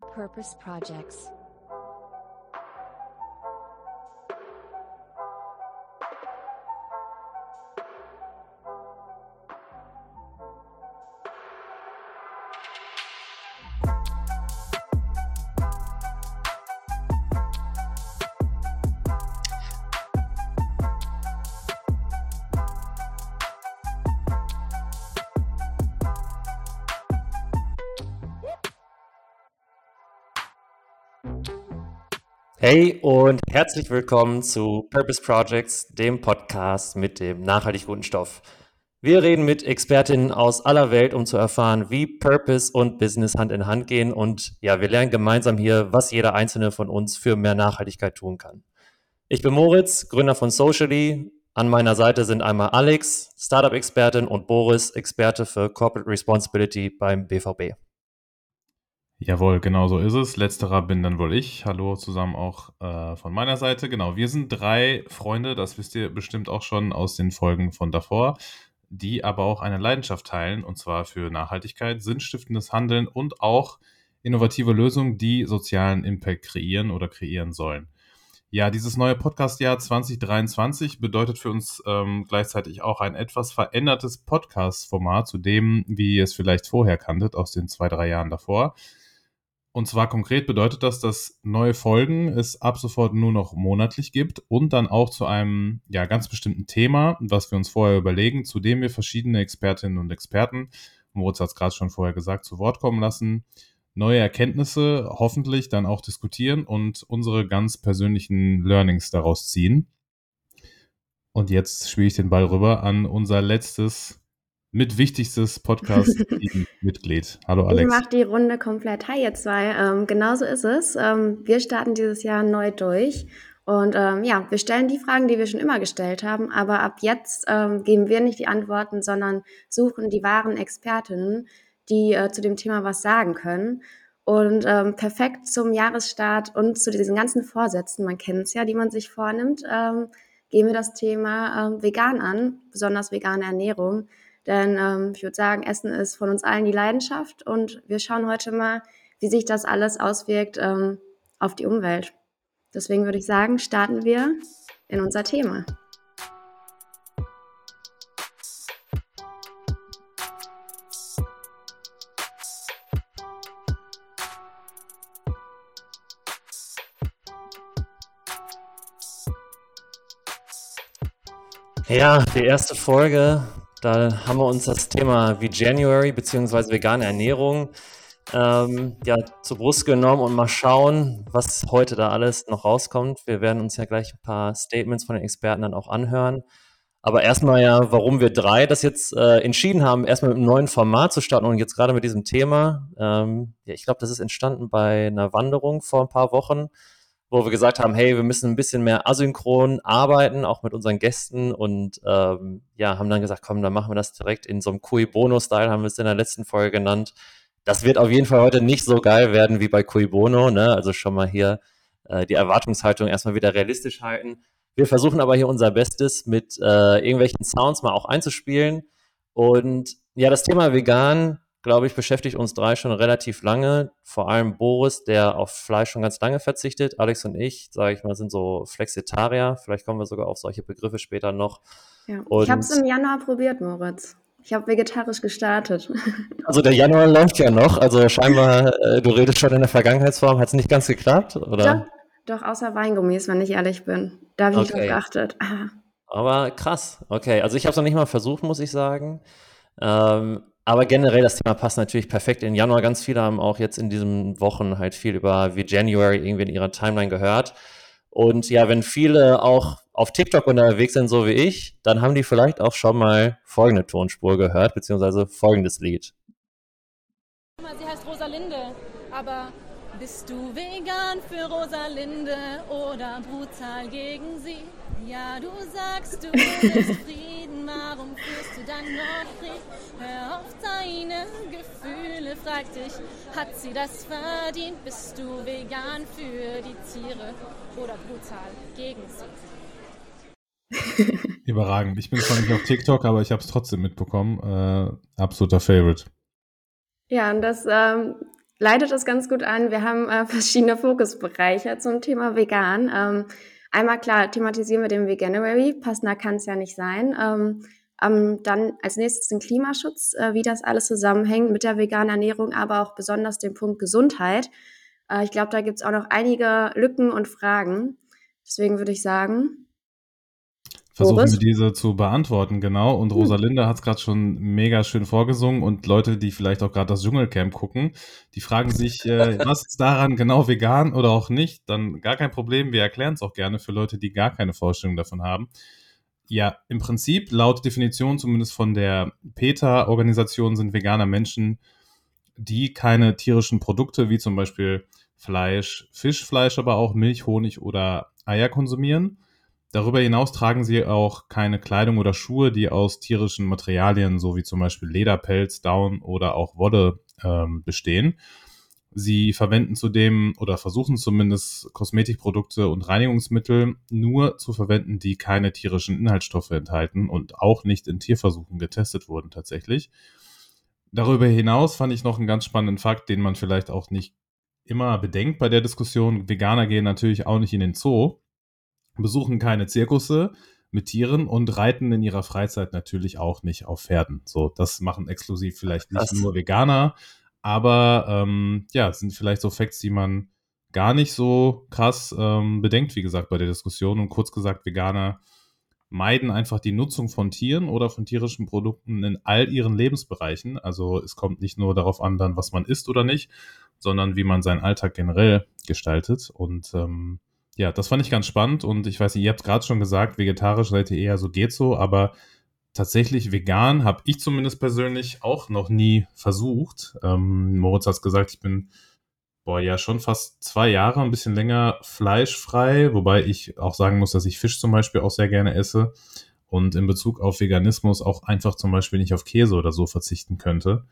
Purpose Projects. Hey und herzlich willkommen zu Purpose Projects, dem Podcast mit dem nachhaltig guten Stoff. Wir reden mit Expertinnen aus aller Welt, um zu erfahren, wie Purpose und Business Hand in Hand gehen. Und ja, wir lernen gemeinsam hier, was jeder einzelne von uns für mehr Nachhaltigkeit tun kann. Ich bin Moritz, Gründer von Socially. An meiner Seite sind einmal Alex, Startup-Expertin und Boris, Experte für Corporate Responsibility beim BVB. Jawohl, genau so ist es. Letzterer bin dann wohl ich. Hallo zusammen auch äh, von meiner Seite. Genau, wir sind drei Freunde, das wisst ihr bestimmt auch schon aus den Folgen von davor, die aber auch eine Leidenschaft teilen, und zwar für Nachhaltigkeit, sinnstiftendes Handeln und auch innovative Lösungen, die sozialen Impact kreieren oder kreieren sollen. Ja, dieses neue Podcast-Jahr 2023 bedeutet für uns ähm, gleichzeitig auch ein etwas verändertes Podcast-Format zu dem, wie ihr es vielleicht vorher kanntet aus den zwei, drei Jahren davor. Und zwar konkret bedeutet das, dass neue Folgen es ab sofort nur noch monatlich gibt und dann auch zu einem ja, ganz bestimmten Thema, was wir uns vorher überlegen, zu dem wir verschiedene Expertinnen und Experten, Moritz hat es gerade schon vorher gesagt, zu Wort kommen lassen, neue Erkenntnisse hoffentlich dann auch diskutieren und unsere ganz persönlichen Learnings daraus ziehen. Und jetzt spiele ich den Ball rüber an unser letztes mit wichtigstes Podcast-Mitglied. Hallo Alex. Ich mache die Runde komplett. Hi ihr zwei. Ähm, genauso ist es. Ähm, wir starten dieses Jahr neu durch. Und ähm, ja, wir stellen die Fragen, die wir schon immer gestellt haben, aber ab jetzt ähm, geben wir nicht die Antworten, sondern suchen die wahren Expertinnen, die äh, zu dem Thema was sagen können. Und ähm, perfekt zum Jahresstart und zu diesen ganzen Vorsätzen, man kennt es ja, die man sich vornimmt, ähm, gehen wir das Thema ähm, vegan an, besonders vegane Ernährung. Denn ähm, ich würde sagen, Essen ist von uns allen die Leidenschaft und wir schauen heute mal, wie sich das alles auswirkt ähm, auf die Umwelt. Deswegen würde ich sagen, starten wir in unser Thema. Ja, die erste Folge da haben wir uns das Thema wie January bzw. vegane Ernährung ähm, ja, zur Brust genommen und mal schauen, was heute da alles noch rauskommt. Wir werden uns ja gleich ein paar Statements von den Experten dann auch anhören. Aber erstmal ja, warum wir drei das jetzt äh, entschieden haben, erstmal mit einem neuen Format zu starten und jetzt gerade mit diesem Thema. Ähm, ja, ich glaube, das ist entstanden bei einer Wanderung vor ein paar Wochen wo wir gesagt haben, hey, wir müssen ein bisschen mehr asynchron arbeiten, auch mit unseren Gästen und ähm, ja, haben dann gesagt, komm, dann machen wir das direkt in so einem Cui Bono-Style, haben wir es in der letzten Folge genannt. Das wird auf jeden Fall heute nicht so geil werden wie bei Cui Bono, ne? Also schon mal hier äh, die Erwartungshaltung erstmal wieder realistisch halten. Wir versuchen aber hier unser Bestes mit äh, irgendwelchen Sounds mal auch einzuspielen. Und ja, das Thema vegan glaube ich, beschäftigt uns drei schon relativ lange. Vor allem Boris, der auf Fleisch schon ganz lange verzichtet. Alex und ich, sage ich mal, sind so Flexitarier. Vielleicht kommen wir sogar auf solche Begriffe später noch. Ja. ich habe es im Januar probiert, Moritz. Ich habe vegetarisch gestartet. Also der Januar läuft ja noch. Also scheinbar, äh, du redest schon in der Vergangenheitsform. Hat es nicht ganz geklappt? Oder? Doch, doch, außer Weingummis, wenn ich ehrlich bin. Da habe ich okay. drauf geachtet. Aber krass. Okay, also ich habe es noch nicht mal versucht, muss ich sagen. Ähm, aber generell, das Thema passt natürlich perfekt in Januar. Ganz viele haben auch jetzt in diesen Wochen halt viel über wie January irgendwie in ihrer Timeline gehört. Und ja, wenn viele auch auf TikTok unterwegs sind, so wie ich, dann haben die vielleicht auch schon mal folgende Tonspur gehört, beziehungsweise folgendes Lied. Sie heißt Rosalinde, aber bist du vegan für Rosalinde oder brutal gegen sie? Ja, du sagst, du willst Frieden, warum führst du dann noch Krieg? Hör auf deine Gefühle, frag dich, hat sie das verdient? Bist du vegan für die Tiere oder brutal gegen sie? Überragend. Ich bin zwar nicht auf TikTok, aber ich habe es trotzdem mitbekommen. Äh, absoluter Favorite. Ja, und das ähm, leitet das ganz gut an. Wir haben äh, verschiedene Fokusbereiche zum Thema vegan. Ähm, einmal klar, thematisieren wir den Veganuary. Passender kann es ja nicht sein. Ähm, ähm, dann als nächstes den Klimaschutz, äh, wie das alles zusammenhängt mit der veganen Ernährung, aber auch besonders den Punkt Gesundheit. Äh, ich glaube, da gibt es auch noch einige Lücken und Fragen. Deswegen würde ich sagen, Versuchen Boris? wir diese zu beantworten, genau. Und hm. Rosalinde hat es gerade schon mega schön vorgesungen. Und Leute, die vielleicht auch gerade das Dschungelcamp gucken, die fragen sich, äh, was ist daran genau vegan oder auch nicht? Dann gar kein Problem. Wir erklären es auch gerne für Leute, die gar keine Vorstellung davon haben. Ja, im Prinzip, laut Definition zumindest von der PETA-Organisation sind veganer Menschen, die keine tierischen Produkte wie zum Beispiel Fleisch, Fischfleisch, aber auch Milch, Honig oder Eier konsumieren Darüber hinaus tragen sie auch keine Kleidung oder Schuhe, die aus tierischen Materialien, so wie zum Beispiel Lederpelz, Down oder auch Wolle ähm, bestehen. Sie verwenden zudem oder versuchen zumindest Kosmetikprodukte und Reinigungsmittel nur zu verwenden, die keine tierischen Inhaltsstoffe enthalten und auch nicht in Tierversuchen getestet wurden tatsächlich. Darüber hinaus fand ich noch einen ganz spannenden Fakt, den man vielleicht auch nicht immer bedenkt bei der Diskussion. Veganer gehen natürlich auch nicht in den Zoo besuchen keine Zirkusse mit Tieren und reiten in ihrer Freizeit natürlich auch nicht auf Pferden. So, das machen exklusiv vielleicht nicht Krass. nur Veganer, aber ähm, ja, sind vielleicht so Facts, die man gar nicht so krass ähm, bedenkt, wie gesagt, bei der Diskussion. Und kurz gesagt, Veganer meiden einfach die Nutzung von Tieren oder von tierischen Produkten in all ihren Lebensbereichen. Also es kommt nicht nur darauf an, dann, was man isst oder nicht, sondern wie man seinen Alltag generell gestaltet. Und ähm, ja, das fand ich ganz spannend und ich weiß nicht, ihr habt gerade schon gesagt, vegetarisch seid ihr eher so geht so, aber tatsächlich vegan habe ich zumindest persönlich auch noch nie versucht. Ähm, Moritz hat gesagt, ich bin boah, ja schon fast zwei Jahre, ein bisschen länger fleischfrei, wobei ich auch sagen muss, dass ich Fisch zum Beispiel auch sehr gerne esse und in Bezug auf Veganismus auch einfach zum Beispiel nicht auf Käse oder so verzichten könnte.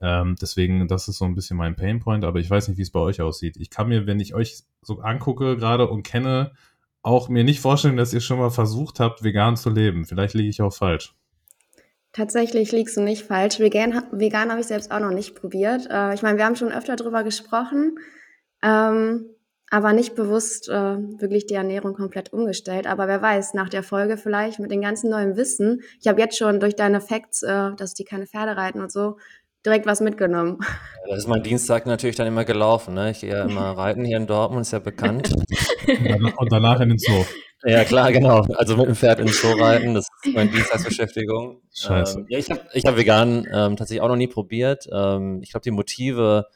Ähm, deswegen, das ist so ein bisschen mein Painpoint, aber ich weiß nicht, wie es bei euch aussieht. Ich kann mir, wenn ich euch so angucke gerade und kenne, auch mir nicht vorstellen, dass ihr schon mal versucht habt, vegan zu leben. Vielleicht liege ich auch falsch. Tatsächlich liegst du nicht falsch. Vegan, vegan habe ich selbst auch noch nicht probiert. Äh, ich meine, wir haben schon öfter darüber gesprochen, ähm, aber nicht bewusst äh, wirklich die Ernährung komplett umgestellt. Aber wer weiß, nach der Folge vielleicht mit dem ganzen neuen Wissen. Ich habe jetzt schon durch deine Facts, äh, dass die keine Pferde reiten und so, direkt was mitgenommen. Das ist mein Dienstag natürlich dann immer gelaufen. Ne? Ich gehe ja immer reiten hier in Dortmund, ist ja bekannt. Und danach in den Zoo. Ja, klar, genau. Also mit dem Pferd ins Zoo reiten, das ist meine Dienstagsbeschäftigung. Scheiße. Ähm, ja, ich habe ich hab vegan ähm, tatsächlich auch noch nie probiert. Ähm, ich glaube, die Motive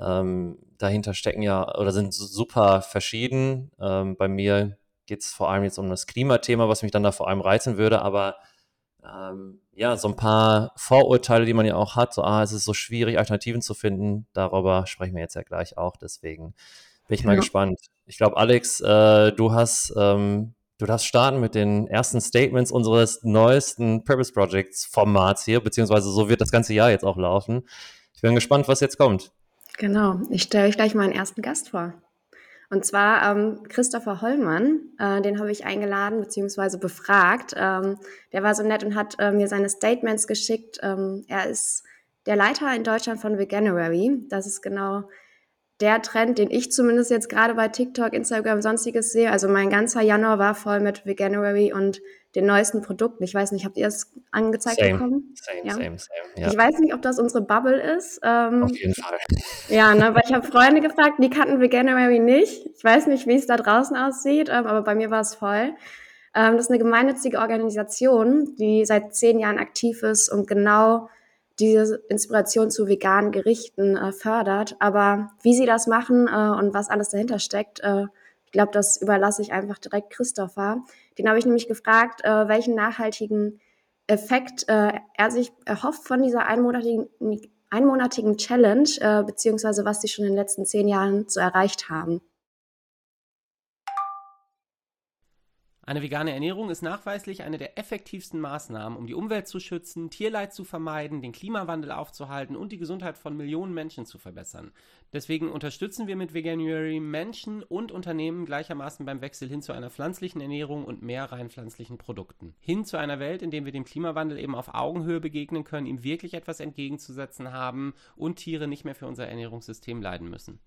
ähm, dahinter stecken ja oder sind super verschieden. Ähm, bei mir geht es vor allem jetzt um das Klimathema, was mich dann da vor allem reizen würde, aber ähm, ja, so ein paar Vorurteile, die man ja auch hat, so, ah, es ist so schwierig, Alternativen zu finden, darüber sprechen wir jetzt ja gleich auch, deswegen bin ich mal gespannt. Ich glaube, Alex, äh, du hast, ähm, du darfst starten mit den ersten Statements unseres neuesten Purpose Projects Formats hier, beziehungsweise so wird das ganze Jahr jetzt auch laufen. Ich bin gespannt, was jetzt kommt. Genau, ich stelle euch gleich meinen ersten Gast vor. Und zwar ähm, Christopher Hollmann, äh, den habe ich eingeladen bzw. befragt. Ähm, der war so nett und hat äh, mir seine Statements geschickt. Ähm, er ist der Leiter in Deutschland von Veganuary. Das ist genau der Trend, den ich zumindest jetzt gerade bei TikTok, Instagram, sonstiges sehe. Also mein ganzer Januar war voll mit Veganuary und den neuesten Produkten. Ich weiß nicht, habt ihr es angezeigt same, bekommen? Same, ja? same, same. Ja. Ich weiß nicht, ob das unsere Bubble ist. Ähm, Auf jeden Fall. Ja, ne, weil ich habe Freunde gefragt, die kannten Veganuary nicht. Ich weiß nicht, wie es da draußen aussieht, ähm, aber bei mir war es voll. Ähm, das ist eine gemeinnützige Organisation, die seit zehn Jahren aktiv ist und genau diese Inspiration zu veganen Gerichten äh, fördert. Aber wie sie das machen äh, und was alles dahinter steckt, äh, ich glaube, das überlasse ich einfach direkt Christopher. Den habe ich nämlich gefragt, äh, welchen nachhaltigen Effekt äh, er sich erhofft von dieser einmonatigen, einmonatigen Challenge, äh, beziehungsweise was sie schon in den letzten zehn Jahren so erreicht haben. Eine vegane Ernährung ist nachweislich eine der effektivsten Maßnahmen, um die Umwelt zu schützen, Tierleid zu vermeiden, den Klimawandel aufzuhalten und die Gesundheit von Millionen Menschen zu verbessern. Deswegen unterstützen wir mit Veganuary Menschen und Unternehmen gleichermaßen beim Wechsel hin zu einer pflanzlichen Ernährung und mehr rein pflanzlichen Produkten. Hin zu einer Welt, in der wir dem Klimawandel eben auf Augenhöhe begegnen können, ihm wirklich etwas entgegenzusetzen haben und Tiere nicht mehr für unser Ernährungssystem leiden müssen.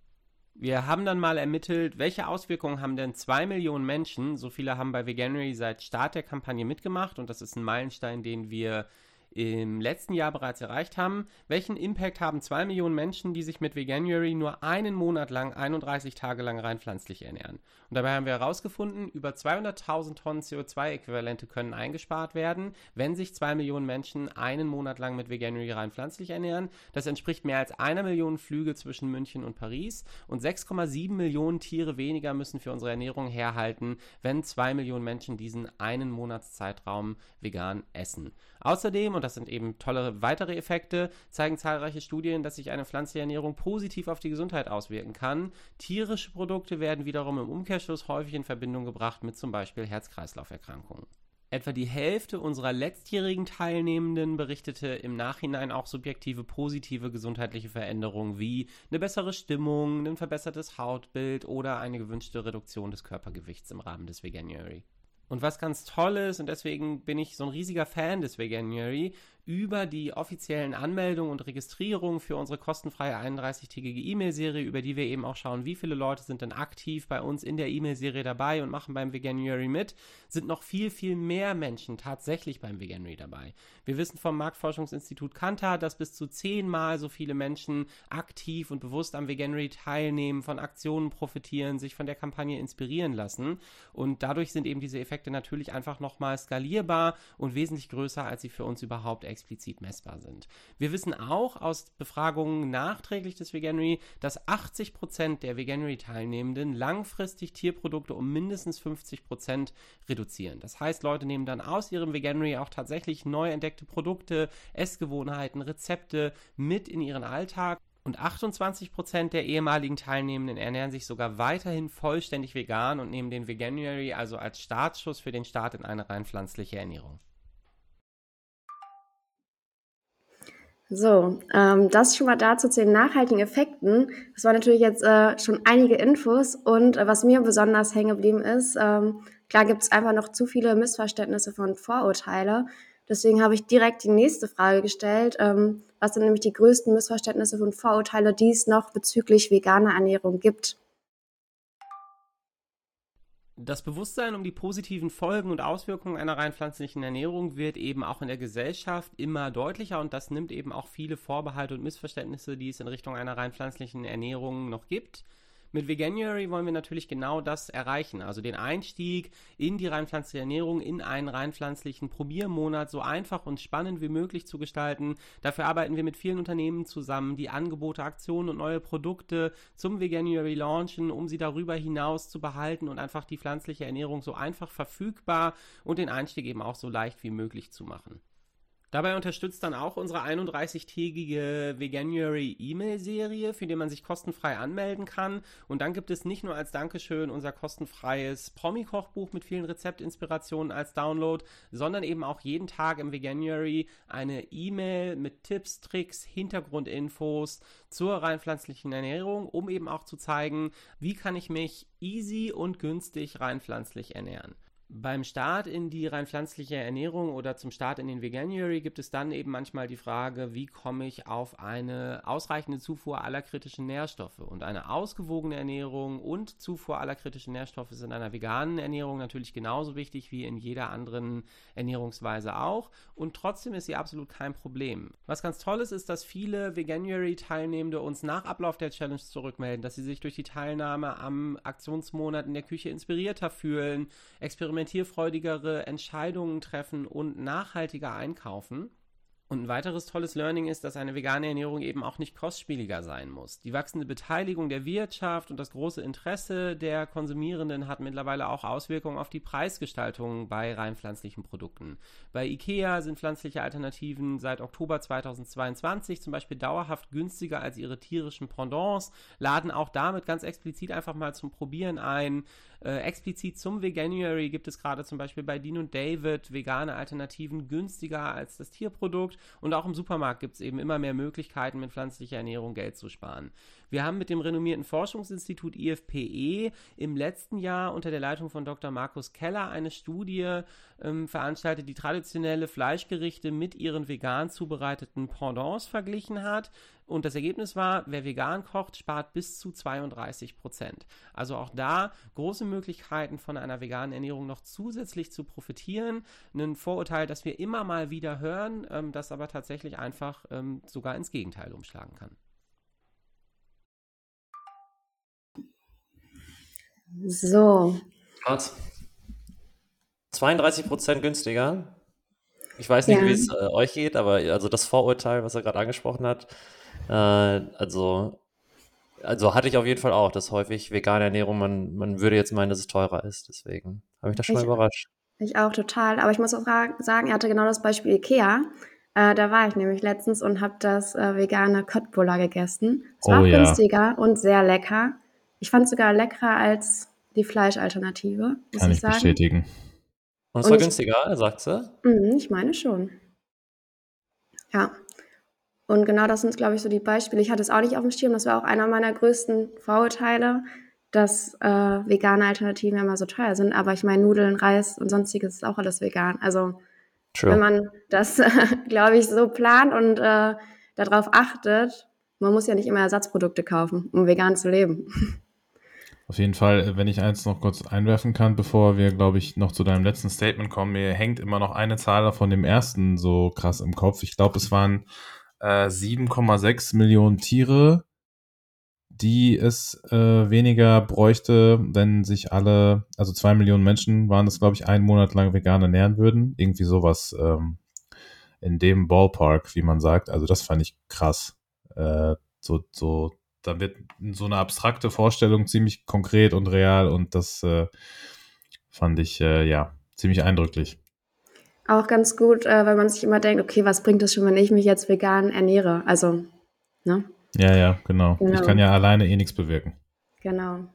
Wir haben dann mal ermittelt, welche Auswirkungen haben denn zwei Millionen Menschen, so viele haben bei Veganuary seit Start der Kampagne mitgemacht und das ist ein Meilenstein, den wir im letzten Jahr bereits erreicht haben. Welchen Impact haben zwei Millionen Menschen, die sich mit Veganuary nur einen Monat lang, 31 Tage lang rein pflanzlich ernähren? Und dabei haben wir herausgefunden, über 200.000 Tonnen CO2-Äquivalente können eingespart werden, wenn sich zwei Millionen Menschen einen Monat lang mit Veganuary rein pflanzlich ernähren. Das entspricht mehr als einer Million Flüge zwischen München und Paris und 6,7 Millionen Tiere weniger müssen für unsere Ernährung herhalten, wenn zwei Millionen Menschen diesen einen Monatszeitraum vegan essen. Außerdem, und das sind eben tolle weitere Effekte, zeigen zahlreiche Studien, dass sich eine pflanzliche Ernährung positiv auf die Gesundheit auswirken kann. Tierische Produkte werden wiederum im Umkehrschluss häufig in Verbindung gebracht mit zum Beispiel Herz-Kreislauf-Erkrankungen. Etwa die Hälfte unserer letztjährigen Teilnehmenden berichtete im Nachhinein auch subjektive positive gesundheitliche Veränderungen wie eine bessere Stimmung, ein verbessertes Hautbild oder eine gewünschte Reduktion des Körpergewichts im Rahmen des Veganuary. Und was ganz toll ist, und deswegen bin ich so ein riesiger Fan des Veganuary, über die offiziellen Anmeldungen und Registrierungen für unsere kostenfreie 31-tägige E-Mail-Serie, über die wir eben auch schauen, wie viele Leute sind denn aktiv bei uns in der E-Mail-Serie dabei und machen beim Veganuary mit, sind noch viel, viel mehr Menschen tatsächlich beim Veganuary dabei. Wir wissen vom Marktforschungsinstitut Kantar, dass bis zu zehnmal so viele Menschen aktiv und bewusst am Veganuary teilnehmen, von Aktionen profitieren, sich von der Kampagne inspirieren lassen und dadurch sind eben diese Effekte natürlich einfach nochmal skalierbar und wesentlich größer, als sie für uns überhaupt existieren explizit messbar sind. Wir wissen auch aus Befragungen nachträglich des Veganuary, dass 80 Prozent der Veganuary-Teilnehmenden langfristig Tierprodukte um mindestens 50 Prozent reduzieren. Das heißt, Leute nehmen dann aus ihrem Veganuary auch tatsächlich neu entdeckte Produkte, Essgewohnheiten, Rezepte mit in ihren Alltag und 28% der ehemaligen Teilnehmenden ernähren sich sogar weiterhin vollständig vegan und nehmen den Veganuary also als Startschuss für den Start in eine rein pflanzliche Ernährung. So, ähm, das schon mal dazu zu den nachhaltigen Effekten. Das waren natürlich jetzt äh, schon einige Infos und äh, was mir besonders hängen geblieben ist, ähm, klar gibt es einfach noch zu viele Missverständnisse von Vorurteile. Deswegen habe ich direkt die nächste Frage gestellt. Ähm, was sind nämlich die größten Missverständnisse und Vorurteile, die es noch bezüglich veganer Ernährung gibt? Das Bewusstsein um die positiven Folgen und Auswirkungen einer rein pflanzlichen Ernährung wird eben auch in der Gesellschaft immer deutlicher und das nimmt eben auch viele Vorbehalte und Missverständnisse, die es in Richtung einer rein pflanzlichen Ernährung noch gibt, mit Veganuary wollen wir natürlich genau das erreichen, also den Einstieg in die rein pflanzliche Ernährung, in einen rein pflanzlichen Probiermonat so einfach und spannend wie möglich zu gestalten. Dafür arbeiten wir mit vielen Unternehmen zusammen, die Angebote, Aktionen und neue Produkte zum Veganuary launchen, um sie darüber hinaus zu behalten und einfach die pflanzliche Ernährung so einfach verfügbar und den Einstieg eben auch so leicht wie möglich zu machen. Dabei unterstützt dann auch unsere 31-tägige Veganuary E-Mail-Serie, für die man sich kostenfrei anmelden kann. Und dann gibt es nicht nur als Dankeschön unser kostenfreies Promi-Kochbuch mit vielen Rezeptinspirationen als Download, sondern eben auch jeden Tag im Veganuary eine E-Mail mit Tipps, Tricks, Hintergrundinfos zur rein pflanzlichen Ernährung, um eben auch zu zeigen, wie kann ich mich easy und günstig rein pflanzlich ernähren. Beim Start in die rein pflanzliche Ernährung oder zum Start in den Veganuary gibt es dann eben manchmal die Frage, wie komme ich auf eine ausreichende Zufuhr aller kritischen Nährstoffe? Und eine ausgewogene Ernährung und Zufuhr aller kritischen Nährstoffe ist in einer veganen Ernährung natürlich genauso wichtig wie in jeder anderen Ernährungsweise auch. Und trotzdem ist sie absolut kein Problem. Was ganz toll ist, ist, dass viele Veganuary-Teilnehmende uns nach Ablauf der Challenge zurückmelden, dass sie sich durch die Teilnahme am Aktionsmonat in der Küche inspirierter fühlen, experimentieren experimentierfreudigere Entscheidungen treffen und nachhaltiger einkaufen. Und ein weiteres tolles Learning ist, dass eine vegane Ernährung eben auch nicht kostspieliger sein muss. Die wachsende Beteiligung der Wirtschaft und das große Interesse der Konsumierenden hat mittlerweile auch Auswirkungen auf die Preisgestaltung bei rein pflanzlichen Produkten. Bei IKEA sind pflanzliche Alternativen seit Oktober 2022 zum Beispiel dauerhaft günstiger als ihre tierischen Pendants, laden auch damit ganz explizit einfach mal zum Probieren ein. Äh, explizit zum Veganuary gibt es gerade zum Beispiel bei Dean und David vegane Alternativen günstiger als das Tierprodukt und auch im Supermarkt gibt es eben immer mehr Möglichkeiten, mit pflanzlicher Ernährung Geld zu sparen. Wir haben mit dem renommierten Forschungsinstitut IFPE im letzten Jahr unter der Leitung von Dr. Markus Keller eine Studie ähm, veranstaltet, die traditionelle Fleischgerichte mit ihren vegan zubereiteten Pendants verglichen hat. Und das Ergebnis war, wer vegan kocht, spart bis zu 32 Prozent. Also auch da große Möglichkeiten von einer veganen Ernährung noch zusätzlich zu profitieren. Ein Vorurteil, das wir immer mal wieder hören, ähm, das aber tatsächlich einfach ähm, sogar ins Gegenteil umschlagen kann. So. Krass. 32 Prozent günstiger. Ich weiß nicht, Ja. wie es äh, euch geht, aber also das Vorurteil, was er gerade angesprochen hat, äh, also, also hatte ich auf jeden Fall auch, dass häufig vegane Ernährung, man, man würde jetzt meinen, dass es teurer ist. Deswegen habe ich das schon mal Ich- überrascht. Ich auch total. Aber ich muss auch sagen, er hatte genau das Beispiel Ikea. Äh, da war ich nämlich letztens und habe das äh, vegane Köttbullar gegessen. Es war Oh ja. günstiger und sehr lecker. Ich fand es sogar leckerer als die Fleischalternative, muss Kann ich ich sagen. bestätigen. Und es Und war ich- günstiger, sagt sie. Mhm, ich meine schon. Ja. Und genau das sind, glaube ich, so die Beispiele. Ich hatte es auch nicht auf dem Schirm. Das war auch einer meiner größten Vorurteile, dass äh, vegane Alternativen immer so teuer sind. Aber ich meine, Nudeln, Reis und sonstiges ist auch alles vegan. Also wenn True. man das, glaube ich, so plant und äh, darauf achtet, man muss ja nicht immer Ersatzprodukte kaufen, um vegan zu leben. Auf jeden Fall, äh, wenn ich eins noch kurz einwerfen kann, bevor wir, glaube ich, noch zu deinem letzten Statement kommen, mir hängt immer noch eine Zahl von dem ersten so krass im Kopf. Ich glaube, es waren äh, 7,6 Millionen Tiere, die es äh, weniger bräuchte, wenn sich alle, also zwei Millionen Menschen waren es, glaube ich, einen Monat lang vegan ernähren würden. Irgendwie sowas ähm, in dem Ballpark, wie man sagt. Also das fand ich krass. Äh, so, so, da wird so eine abstrakte Vorstellung ziemlich konkret und real und das äh, fand ich äh, ja ziemlich eindrücklich. Auch ganz gut, äh, weil man sich immer denkt, okay, was bringt es schon, wenn ich mich jetzt vegan ernähre? Also, ne? Ja, ja, genau. Ich Genau. kann ja alleine eh nichts bewirken. Genau.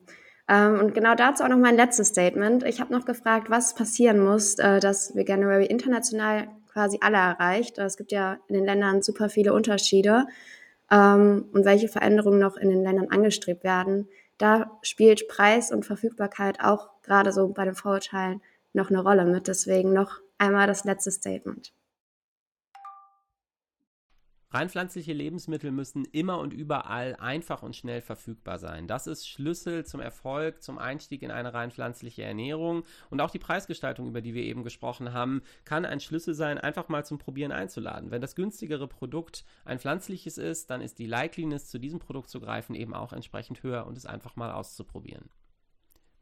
Ähm, und genau dazu auch noch mein letztes Statement. Ich habe noch gefragt, was passieren muss, äh, dass Veganuary international quasi alle erreicht. Es gibt ja in den Ländern super viele Unterschiede ähm, und welche Veränderungen noch in den Ländern angestrebt werden. Da spielt Preis und Verfügbarkeit auch gerade so bei den Vorurteilen noch eine Rolle mit. Deswegen noch einmal das letzte Statement. Rein pflanzliche Lebensmittel müssen immer und überall einfach und schnell verfügbar sein. Das ist Schlüssel zum Erfolg, zum Einstieg in eine rein pflanzliche Ernährung. Und auch die Preisgestaltung, über die wir eben gesprochen haben, kann ein Schlüssel sein, einfach mal zum Probieren einzuladen. Wenn das günstigere Produkt ein pflanzliches ist, dann ist die Likeliness, zu diesem Produkt zu greifen, eben auch entsprechend höher und es einfach mal auszuprobieren.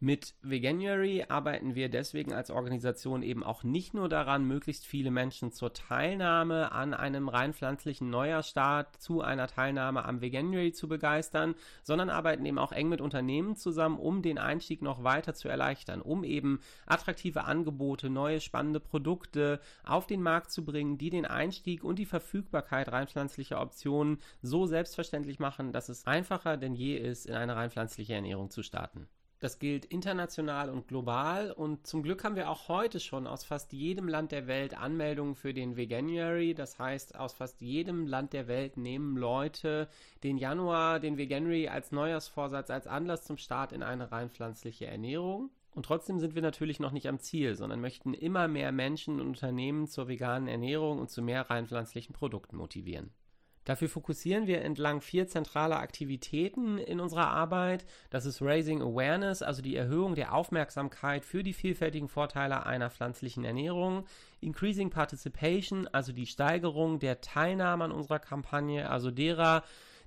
Mit Veganuary arbeiten wir deswegen als Organisation eben auch nicht nur daran, möglichst viele Menschen zur Teilnahme an einem rein pflanzlichen Neujahrstart zu einer Teilnahme am Veganuary zu begeistern, sondern arbeiten eben auch eng mit Unternehmen zusammen, um den Einstieg noch weiter zu erleichtern, um eben attraktive Angebote, neue spannende Produkte auf den Markt zu bringen, die den Einstieg und die Verfügbarkeit rein pflanzlicher Optionen so selbstverständlich machen, dass es einfacher denn je ist, in eine rein pflanzliche Ernährung zu starten. Das gilt international und global und zum Glück haben wir auch heute schon aus fast jedem Land der Welt Anmeldungen für den Veganuary. Das heißt, aus fast jedem Land der Welt nehmen Leute den Januar, den Veganuary als Neujahrsvorsatz, als Anlass zum Start in eine rein pflanzliche Ernährung. Und trotzdem sind wir natürlich noch nicht am Ziel, sondern möchten immer mehr Menschen und Unternehmen zur veganen Ernährung und zu mehr rein pflanzlichen Produkten motivieren. Dafür fokussieren wir entlang vier zentraler Aktivitäten in unserer Arbeit. Das ist Raising Awareness, also die Erhöhung der Aufmerksamkeit für die vielfältigen Vorteile einer pflanzlichen Ernährung. Increasing Participation, also die Steigerung der Teilnahme an unserer Kampagne, also derer,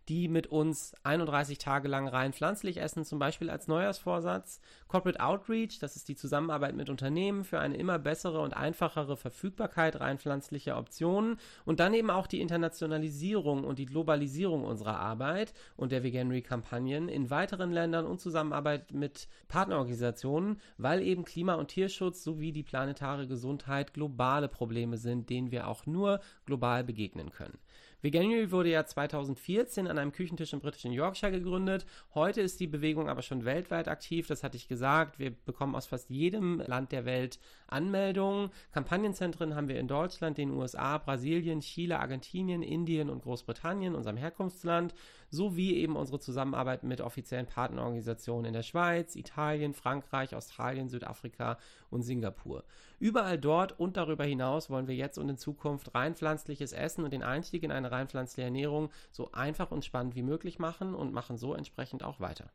die mit uns 31 Tage lang rein pflanzlich essen, zum Beispiel als Neujahrsvorsatz. Corporate Outreach, das ist die Zusammenarbeit mit Unternehmen für eine immer bessere und einfachere Verfügbarkeit rein pflanzlicher Optionen. Und dann eben auch die Internationalisierung und die Globalisierung unserer Arbeit und der Veganery-Kampagnen in weiteren Ländern und Zusammenarbeit mit Partnerorganisationen, weil eben Klima- und Tierschutz sowie die planetare Gesundheit globale Probleme sind, denen wir auch nur global begegnen können. Veganuary wurde ja 2014 an einem Küchentisch im britischen Yorkshire gegründet. Heute ist die Bewegung aber schon weltweit aktiv, das hatte ich gesagt. Wir bekommen aus fast jedem Land der Welt Anmeldungen. Kampagnenzentren haben wir in Deutschland, den USA, Brasilien, Chile, Argentinien, Indien und Großbritannien, unserem Herkunftsland, sowie eben unsere Zusammenarbeit mit offiziellen Partnerorganisationen in der Schweiz, Italien, Frankreich, Australien, Südafrika und Singapur. Überall dort und darüber hinaus wollen wir jetzt und in Zukunft rein pflanzliches Essen und den Einstieg in eine rein pflanzliche Ernährung so einfach und spannend wie möglich machen und machen so entsprechend auch weiter.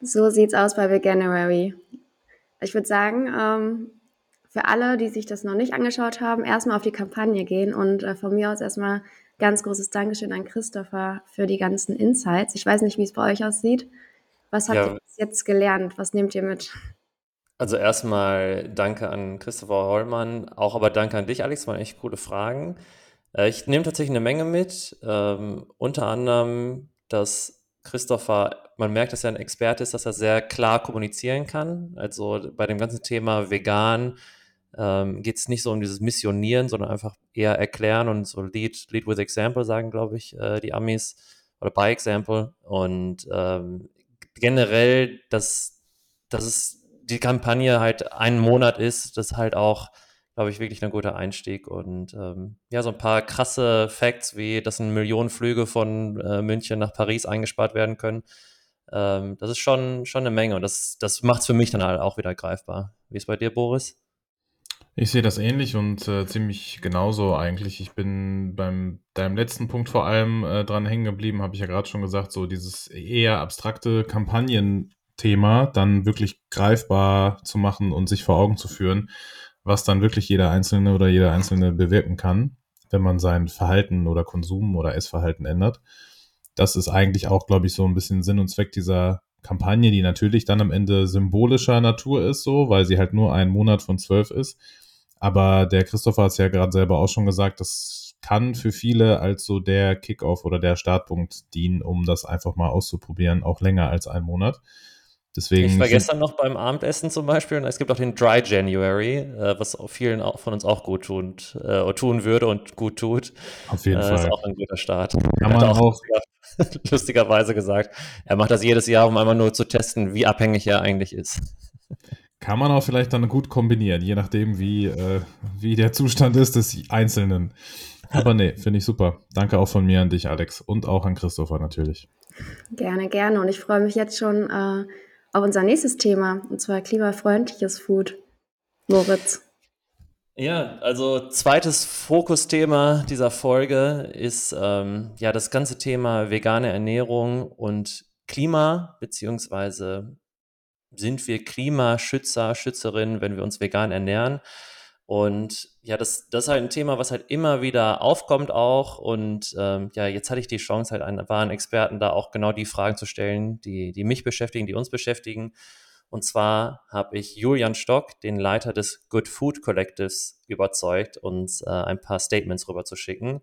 So sieht's aus bei Veganuary. Ich würde sagen, ähm, für alle, die sich das noch nicht angeschaut haben, erstmal auf die Kampagne gehen und äh, von mir aus erstmal ganz großes Dankeschön an Christopher für die ganzen Insights. Ich weiß nicht, wie es bei euch aussieht. Was habt Ja. ihr jetzt gelernt? Was nehmt ihr mit? Also erstmal danke an Christopher Hollmann, auch aber danke an dich, Alex, waren echt coole Fragen. Äh, ich nehme tatsächlich eine Menge mit, ähm, unter anderem, dass Christopher, man merkt, dass er ein Experte ist, dass er sehr klar kommunizieren kann. Also bei dem ganzen Thema vegan ähm, geht es nicht so um dieses Missionieren, sondern einfach eher erklären und so Lead, lead with Example sagen, glaube ich, äh, die Amis oder by Example. Und ähm, generell, dass, dass es die Kampagne halt einen Monat ist, das ist halt auch, glaube ich, wirklich ein guter Einstieg. Und ähm, ja, so ein paar krasse Facts, wie dass eine Million Flüge von äh, München nach Paris eingespart werden können. Ähm, das ist schon, schon eine Menge und das, das macht es für mich dann halt auch wieder greifbar. Wie ist bei dir, Boris? Ich sehe das ähnlich und äh, ziemlich genauso eigentlich. Ich bin beim deinem letzten Punkt vor allem äh, dran hängen geblieben, habe ich ja gerade schon gesagt, so dieses eher abstrakte Kampagnenthema dann wirklich greifbar zu machen und sich vor Augen zu führen, was dann wirklich jeder Einzelne oder jeder Einzelne bewirken kann, wenn man sein Verhalten oder Konsum oder Essverhalten ändert. Das ist eigentlich auch, glaube ich, so ein bisschen Sinn und Zweck dieser Kampagne, die natürlich dann am Ende symbolischer Natur ist, so, weil sie halt nur einen Monat von zwölf ist. Aber der Christopher hat es ja gerade selber auch schon gesagt, das kann für viele als so der Kickoff oder der Startpunkt dienen, um das einfach mal auszuprobieren, auch länger als einen Monat. Deswegen Ich war gestern noch beim Abendessen zum Beispiel und es gibt auch den Dry January, äh, was auch vielen auch von uns auch gut tut, äh, tun würde und gut tut. auf jeden äh, Fall. Ist auch ein guter Start. Kann man hat auch- lustiger, lustigerweise gesagt, er macht das jedes Jahr, um einmal nur zu testen, wie abhängig er eigentlich ist. Kann man auch vielleicht dann gut kombinieren, je nachdem, wie, äh, wie der Zustand ist des Einzelnen. Aber nee, finde ich super. Danke auch von mir an dich, Alex. Und auch an Christopher natürlich. Gerne, gerne. Und ich freue mich jetzt schon äh, auf unser nächstes Thema, und zwar klimafreundliches Food. Moritz. Ja, also zweites Fokusthema dieser Folge ist ähm, ja das ganze Thema vegane Ernährung und Klima, beziehungsweise sind wir Klimaschützer, Schützerinnen, wenn wir uns vegan ernähren? Und ja, das, das ist halt ein Thema, was halt immer wieder aufkommt auch. Und ähm, ja, jetzt hatte ich die Chance, halt einen wahren Experten da auch genau die Fragen zu stellen, die, die mich beschäftigen, die uns beschäftigen. Und zwar habe ich Julian Stock, den Leiter des Good Food Collectives, überzeugt, uns äh, ein paar Statements rüber zu schicken.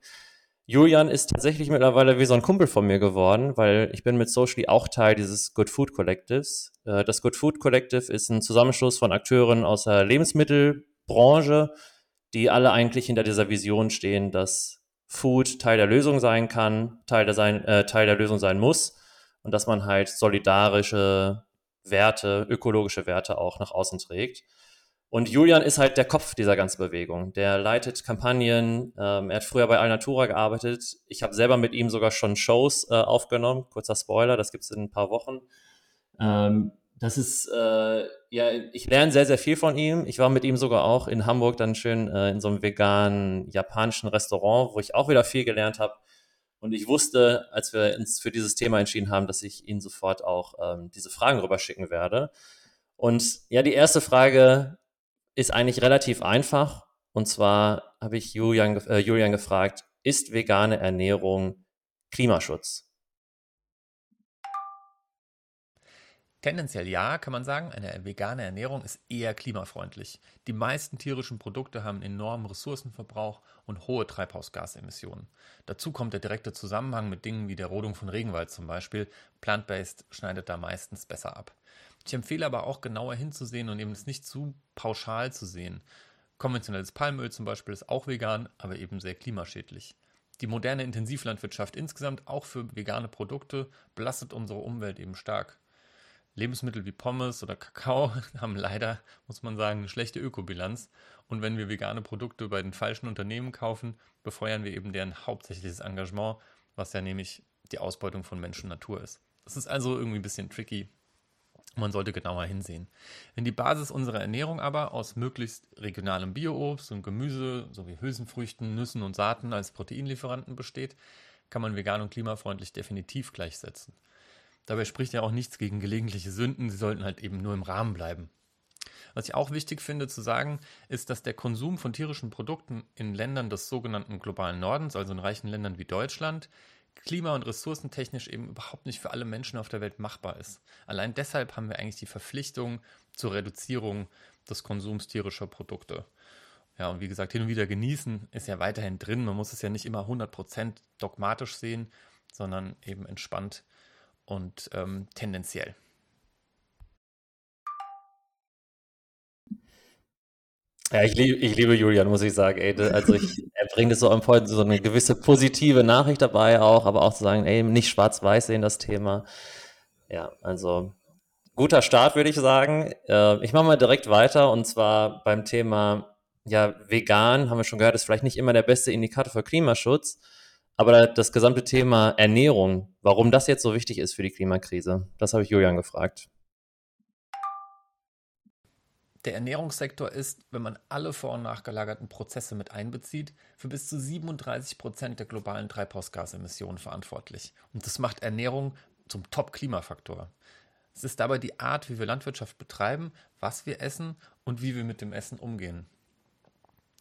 Julian ist tatsächlich mittlerweile wie so ein Kumpel von mir geworden, weil ich bin mit Socially auch Teil dieses Good Food Collectives. Äh, das Good Food Collective ist ein Zusammenschluss von Akteuren aus der Lebensmittelbranche, die alle eigentlich hinter dieser Vision stehen, dass Food Teil der Lösung sein kann, Teil der, sein, äh, Teil der Lösung sein muss und dass man halt solidarische Werte, ökologische Werte auch nach außen trägt. Und Julian ist halt der Kopf dieser ganzen Bewegung. Der leitet Kampagnen. Ähm, er hat früher bei Alnatura gearbeitet. Ich habe selber mit ihm sogar schon Shows äh, aufgenommen. Kurzer Spoiler, das gibt es in ein paar Wochen. Ähm, das ist, äh, ja, ich lerne sehr, sehr viel von ihm. Ich war mit ihm sogar auch in Hamburg dann schön äh, in so einem veganen japanischen Restaurant, wo ich auch wieder viel gelernt habe. Und ich wusste, als wir uns für dieses Thema entschieden haben, dass ich Ihnen sofort auch ähm, diese Fragen rüberschicken werde. Und ja, die erste Frage ist eigentlich relativ einfach. Und zwar habe ich Julian, äh, Julian gefragt, ist vegane Ernährung Klimaschutz? Tendenziell ja, kann man sagen. Eine vegane Ernährung ist eher klimafreundlich. Die meisten tierischen Produkte haben enormen Ressourcenverbrauch und hohe Treibhausgasemissionen. Dazu kommt der direkte Zusammenhang mit Dingen wie der Rodung von Regenwald zum Beispiel. Plant-based schneidet da meistens besser ab. Ich empfehle aber auch genauer hinzusehen und eben es nicht zu pauschal zu sehen. Konventionelles Palmöl zum Beispiel ist auch vegan, aber eben sehr klimaschädlich. Die moderne Intensivlandwirtschaft insgesamt, auch für vegane Produkte, belastet unsere Umwelt eben stark. Lebensmittel wie Pommes oder Kakao haben leider, muss man sagen, eine schlechte Ökobilanz. Und wenn wir vegane Produkte bei den falschen Unternehmen kaufen, befeuern wir eben deren hauptsächliches Engagement, was ja nämlich die Ausbeutung von Mensch und Natur ist. Das ist also irgendwie ein bisschen tricky. Man sollte genauer hinsehen. Wenn die Basis unserer Ernährung aber aus möglichst regionalem Bioobst und Gemüse sowie Hülsenfrüchten, Nüssen und Saaten als Proteinlieferanten besteht, kann man vegan und klimafreundlich definitiv gleichsetzen. Dabei spricht ja auch nichts gegen gelegentliche Sünden, sie sollten halt eben nur im Rahmen bleiben. Was ich auch wichtig finde zu sagen, ist, dass der Konsum von tierischen Produkten in Ländern des sogenannten globalen Nordens, also in reichen Ländern wie Deutschland, klima- und ressourcentechnisch eben überhaupt nicht für alle Menschen auf der Welt machbar ist. Allein deshalb haben wir eigentlich die Verpflichtung zur Reduzierung des Konsums tierischer Produkte. Ja, und wie gesagt, hin und wieder genießen ist ja weiterhin drin. Man muss es ja nicht immer 100% dogmatisch sehen, sondern eben entspannt und ähm, tendenziell. Ja, ich liebe, ich liebe Julian, muss ich sagen. Ey, also ich, er bringt es so am Point, so eine gewisse positive Nachricht dabei auch, aber auch zu sagen, ey, nicht schwarz-weiß sehen das Thema. Ja, also guter Start, würde ich sagen. Äh, ich mache mal direkt weiter und zwar beim Thema, ja, vegan, haben wir schon gehört, ist vielleicht nicht immer der beste Indikator für Klimaschutz. Aber das gesamte Thema Ernährung, warum das jetzt so wichtig ist für die Klimakrise, das habe ich Julian gefragt. Der Ernährungssektor ist, wenn man alle vor- und nachgelagerten Prozesse mit einbezieht, für bis zu 37 Prozent der globalen Treibhausgasemissionen verantwortlich. Und das macht Ernährung zum Top-Klimafaktor. Es ist dabei die Art, wie wir Landwirtschaft betreiben, was wir essen und wie wir mit dem Essen umgehen.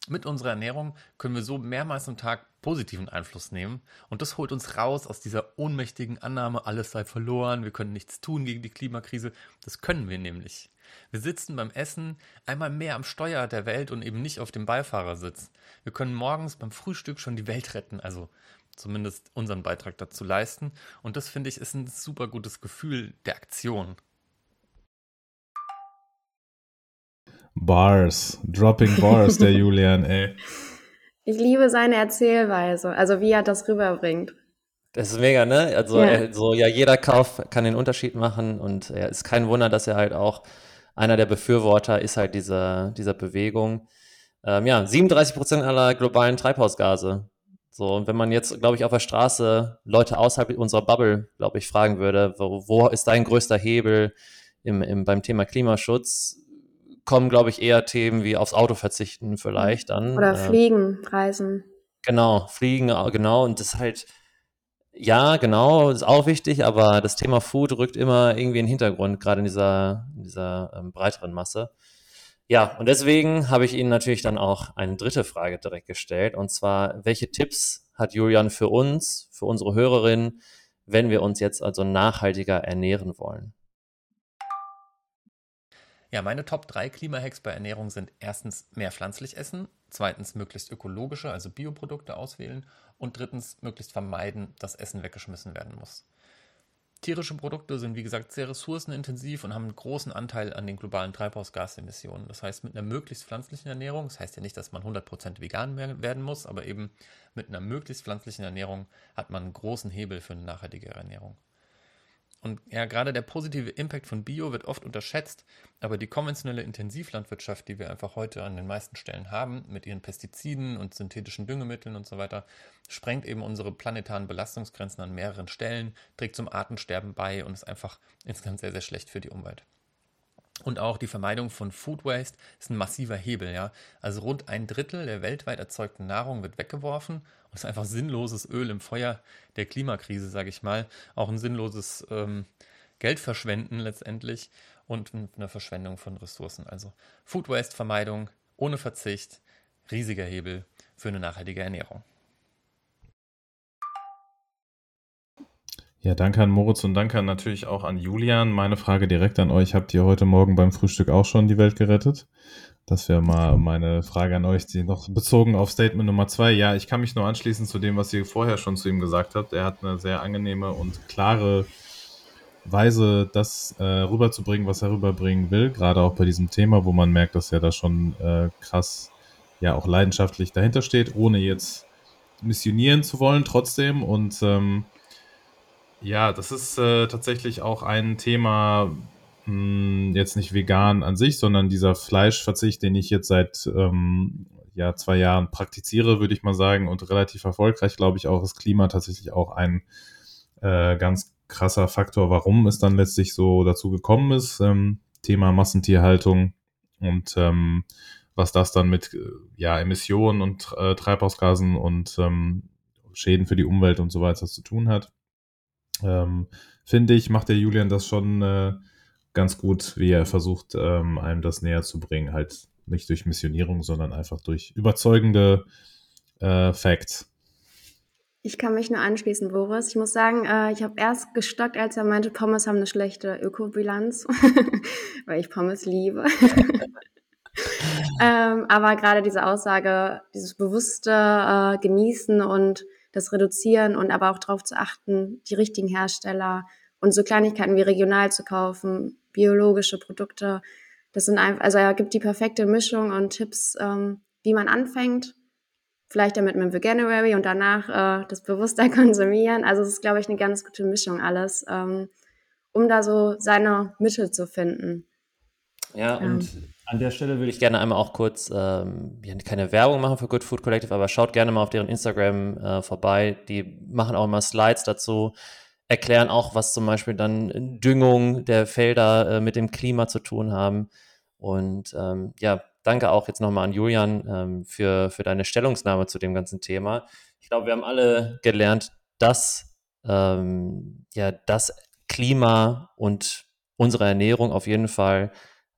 Mit unserer Ernährung können wir so mehrmals am Tag positiven Einfluss nehmen und das holt uns raus aus dieser ohnmächtigen Annahme, alles sei verloren, wir können nichts tun gegen die Klimakrise. Das können wir nämlich. Wir sitzen beim Essen einmal mehr am Steuer der Welt und eben nicht auf dem Beifahrersitz. Wir können morgens beim Frühstück schon die Welt retten, also zumindest unseren Beitrag dazu leisten. Und das finde ich ist ein super gutes Gefühl der Aktion. Bars, dropping Bars, der Julian, ey. Ich liebe seine Erzählweise, also wie er das rüberbringt. Das ist mega, ne? Also, Ja. er, so, ja, jeder Kauf kann den Unterschied machen und ja, ist kein Wunder, dass er halt auch einer der Befürworter ist halt dieser, dieser Bewegung. Ähm, ja, 37 Prozent aller globalen Treibhausgase. So, und wenn man jetzt, glaube ich, auf der Straße Leute außerhalb unserer Bubble, glaube ich, fragen würde, wo, wo ist dein größter Hebel im, im, beim Thema Klimaschutz, kommen, glaube ich, eher Themen wie aufs Auto verzichten vielleicht dann. Oder Ähm, Fliegen, Reisen. Genau, Fliegen, genau. Und das ist halt, ja, genau, ist auch wichtig, aber das Thema Food rückt immer irgendwie in den Hintergrund, gerade in dieser, in dieser ähm, breiteren Masse. Ja, und deswegen habe ich Ihnen natürlich dann auch eine dritte Frage direkt gestellt, und zwar, welche Tipps hat Julian für uns, für unsere Hörerinnen, wenn wir uns jetzt also nachhaltiger ernähren wollen? Ja, meine Top 3 Klimahacks bei Ernährung sind erstens mehr pflanzlich essen, zweitens möglichst ökologische, also Bioprodukte auswählen und drittens möglichst vermeiden, dass Essen weggeschmissen werden muss. Tierische Produkte sind wie gesagt sehr ressourcenintensiv und haben einen großen Anteil an den globalen Treibhausgasemissionen. Das heißt, mit einer möglichst pflanzlichen Ernährung, das heißt ja nicht, dass man 100% vegan werden muss, aber eben mit einer möglichst pflanzlichen Ernährung hat man einen großen Hebel für eine nachhaltige Ernährung. Und ja, gerade der positive Impact von Bio wird oft unterschätzt, aber die konventionelle Intensivlandwirtschaft, die wir einfach heute an den meisten Stellen haben, mit ihren Pestiziden und synthetischen Düngemitteln und so weiter, sprengt eben unsere planetaren Belastungsgrenzen an mehreren Stellen, trägt zum Artensterben bei und ist einfach insgesamt sehr, sehr schlecht für die Umwelt. Und auch die Vermeidung von Food Waste ist ein massiver Hebel, ja. Also rund ein Drittel der weltweit erzeugten Nahrung wird weggeworfen und ist einfach sinnloses Öl im Feuer der Klimakrise, sage ich mal. Auch ein sinnloses ähm, Geldverschwenden letztendlich und eine Verschwendung von Ressourcen. Also Food Waste Vermeidung ohne Verzicht, riesiger Hebel für eine nachhaltige Ernährung. Ja, danke an Moritz und danke natürlich auch an Julian. Meine Frage direkt an euch. Habt ihr heute Morgen beim Frühstück auch schon die Welt gerettet? Das wäre mal meine Frage an euch, die noch bezogen auf Statement Nummer zwei. Ja, ich kann mich nur anschließen zu dem, was ihr vorher schon zu ihm gesagt habt. Er hat eine sehr angenehme und klare Weise, das äh, rüberzubringen, was er rüberbringen will. Gerade auch bei diesem Thema, wo man merkt, dass er da schon äh, krass, ja, auch leidenschaftlich dahinter steht, ohne jetzt missionieren zu wollen trotzdem. Und ähm, ja, das ist äh, tatsächlich auch ein Thema, mh, hm, jetzt nicht vegan an sich, sondern dieser Fleischverzicht, den ich jetzt seit ähm, ja, zwei Jahren praktiziere, würde ich mal sagen, und relativ erfolgreich, glaube ich, auch das Klima tatsächlich auch ein äh, ganz krasser Faktor, warum es dann letztlich so dazu gekommen ist. Ähm, Thema Massentierhaltung und ähm, was das dann mit äh, ja, Emissionen und äh, Treibhausgasen und ähm, Schäden für die Umwelt und so weiter zu tun hat ähm, finde ich, macht der Julian das schon äh, ganz gut, wie er versucht, ähm, einem das näher zu bringen. Halt nicht durch Missionierung, sondern einfach durch überzeugende äh, Facts. Ich kann mich nur anschließen, Boris. Ich muss sagen, äh, ich habe erst gestockt, als er meinte, Pommes haben eine schlechte Ökobilanz, weil ich Pommes liebe. ähm, aber gerade diese Aussage, dieses bewusste äh, Genießen und das Reduzieren und aber auch darauf zu achten, die richtigen Hersteller und so Kleinigkeiten wie regional zu kaufen, biologische Produkte. Das sind einfach, also er gibt die perfekte Mischung und Tipps, ähm, wie man anfängt. Vielleicht damit mit dem Veganuary und danach äh, das bewusster konsumieren. Also es ist, glaube ich, eine ganz gute Mischung alles, ähm, um da so seine Mittel zu finden. Ja, und an der Stelle würde ich gerne einmal auch kurz, ähm, keine Werbung machen für Good Food Collective, aber schaut gerne mal auf deren Instagram äh, vorbei. Die machen auch immer Slides dazu, erklären auch, was zum Beispiel dann Düngung der Felder äh, mit dem Klima zu tun haben. Und ähm, ja, danke auch jetzt nochmal an Julian ähm, für, für deine Stellungnahme zu dem ganzen Thema. Ich glaube, wir haben alle gelernt, dass ähm, ja das Klima und unsere Ernährung auf jeden Fall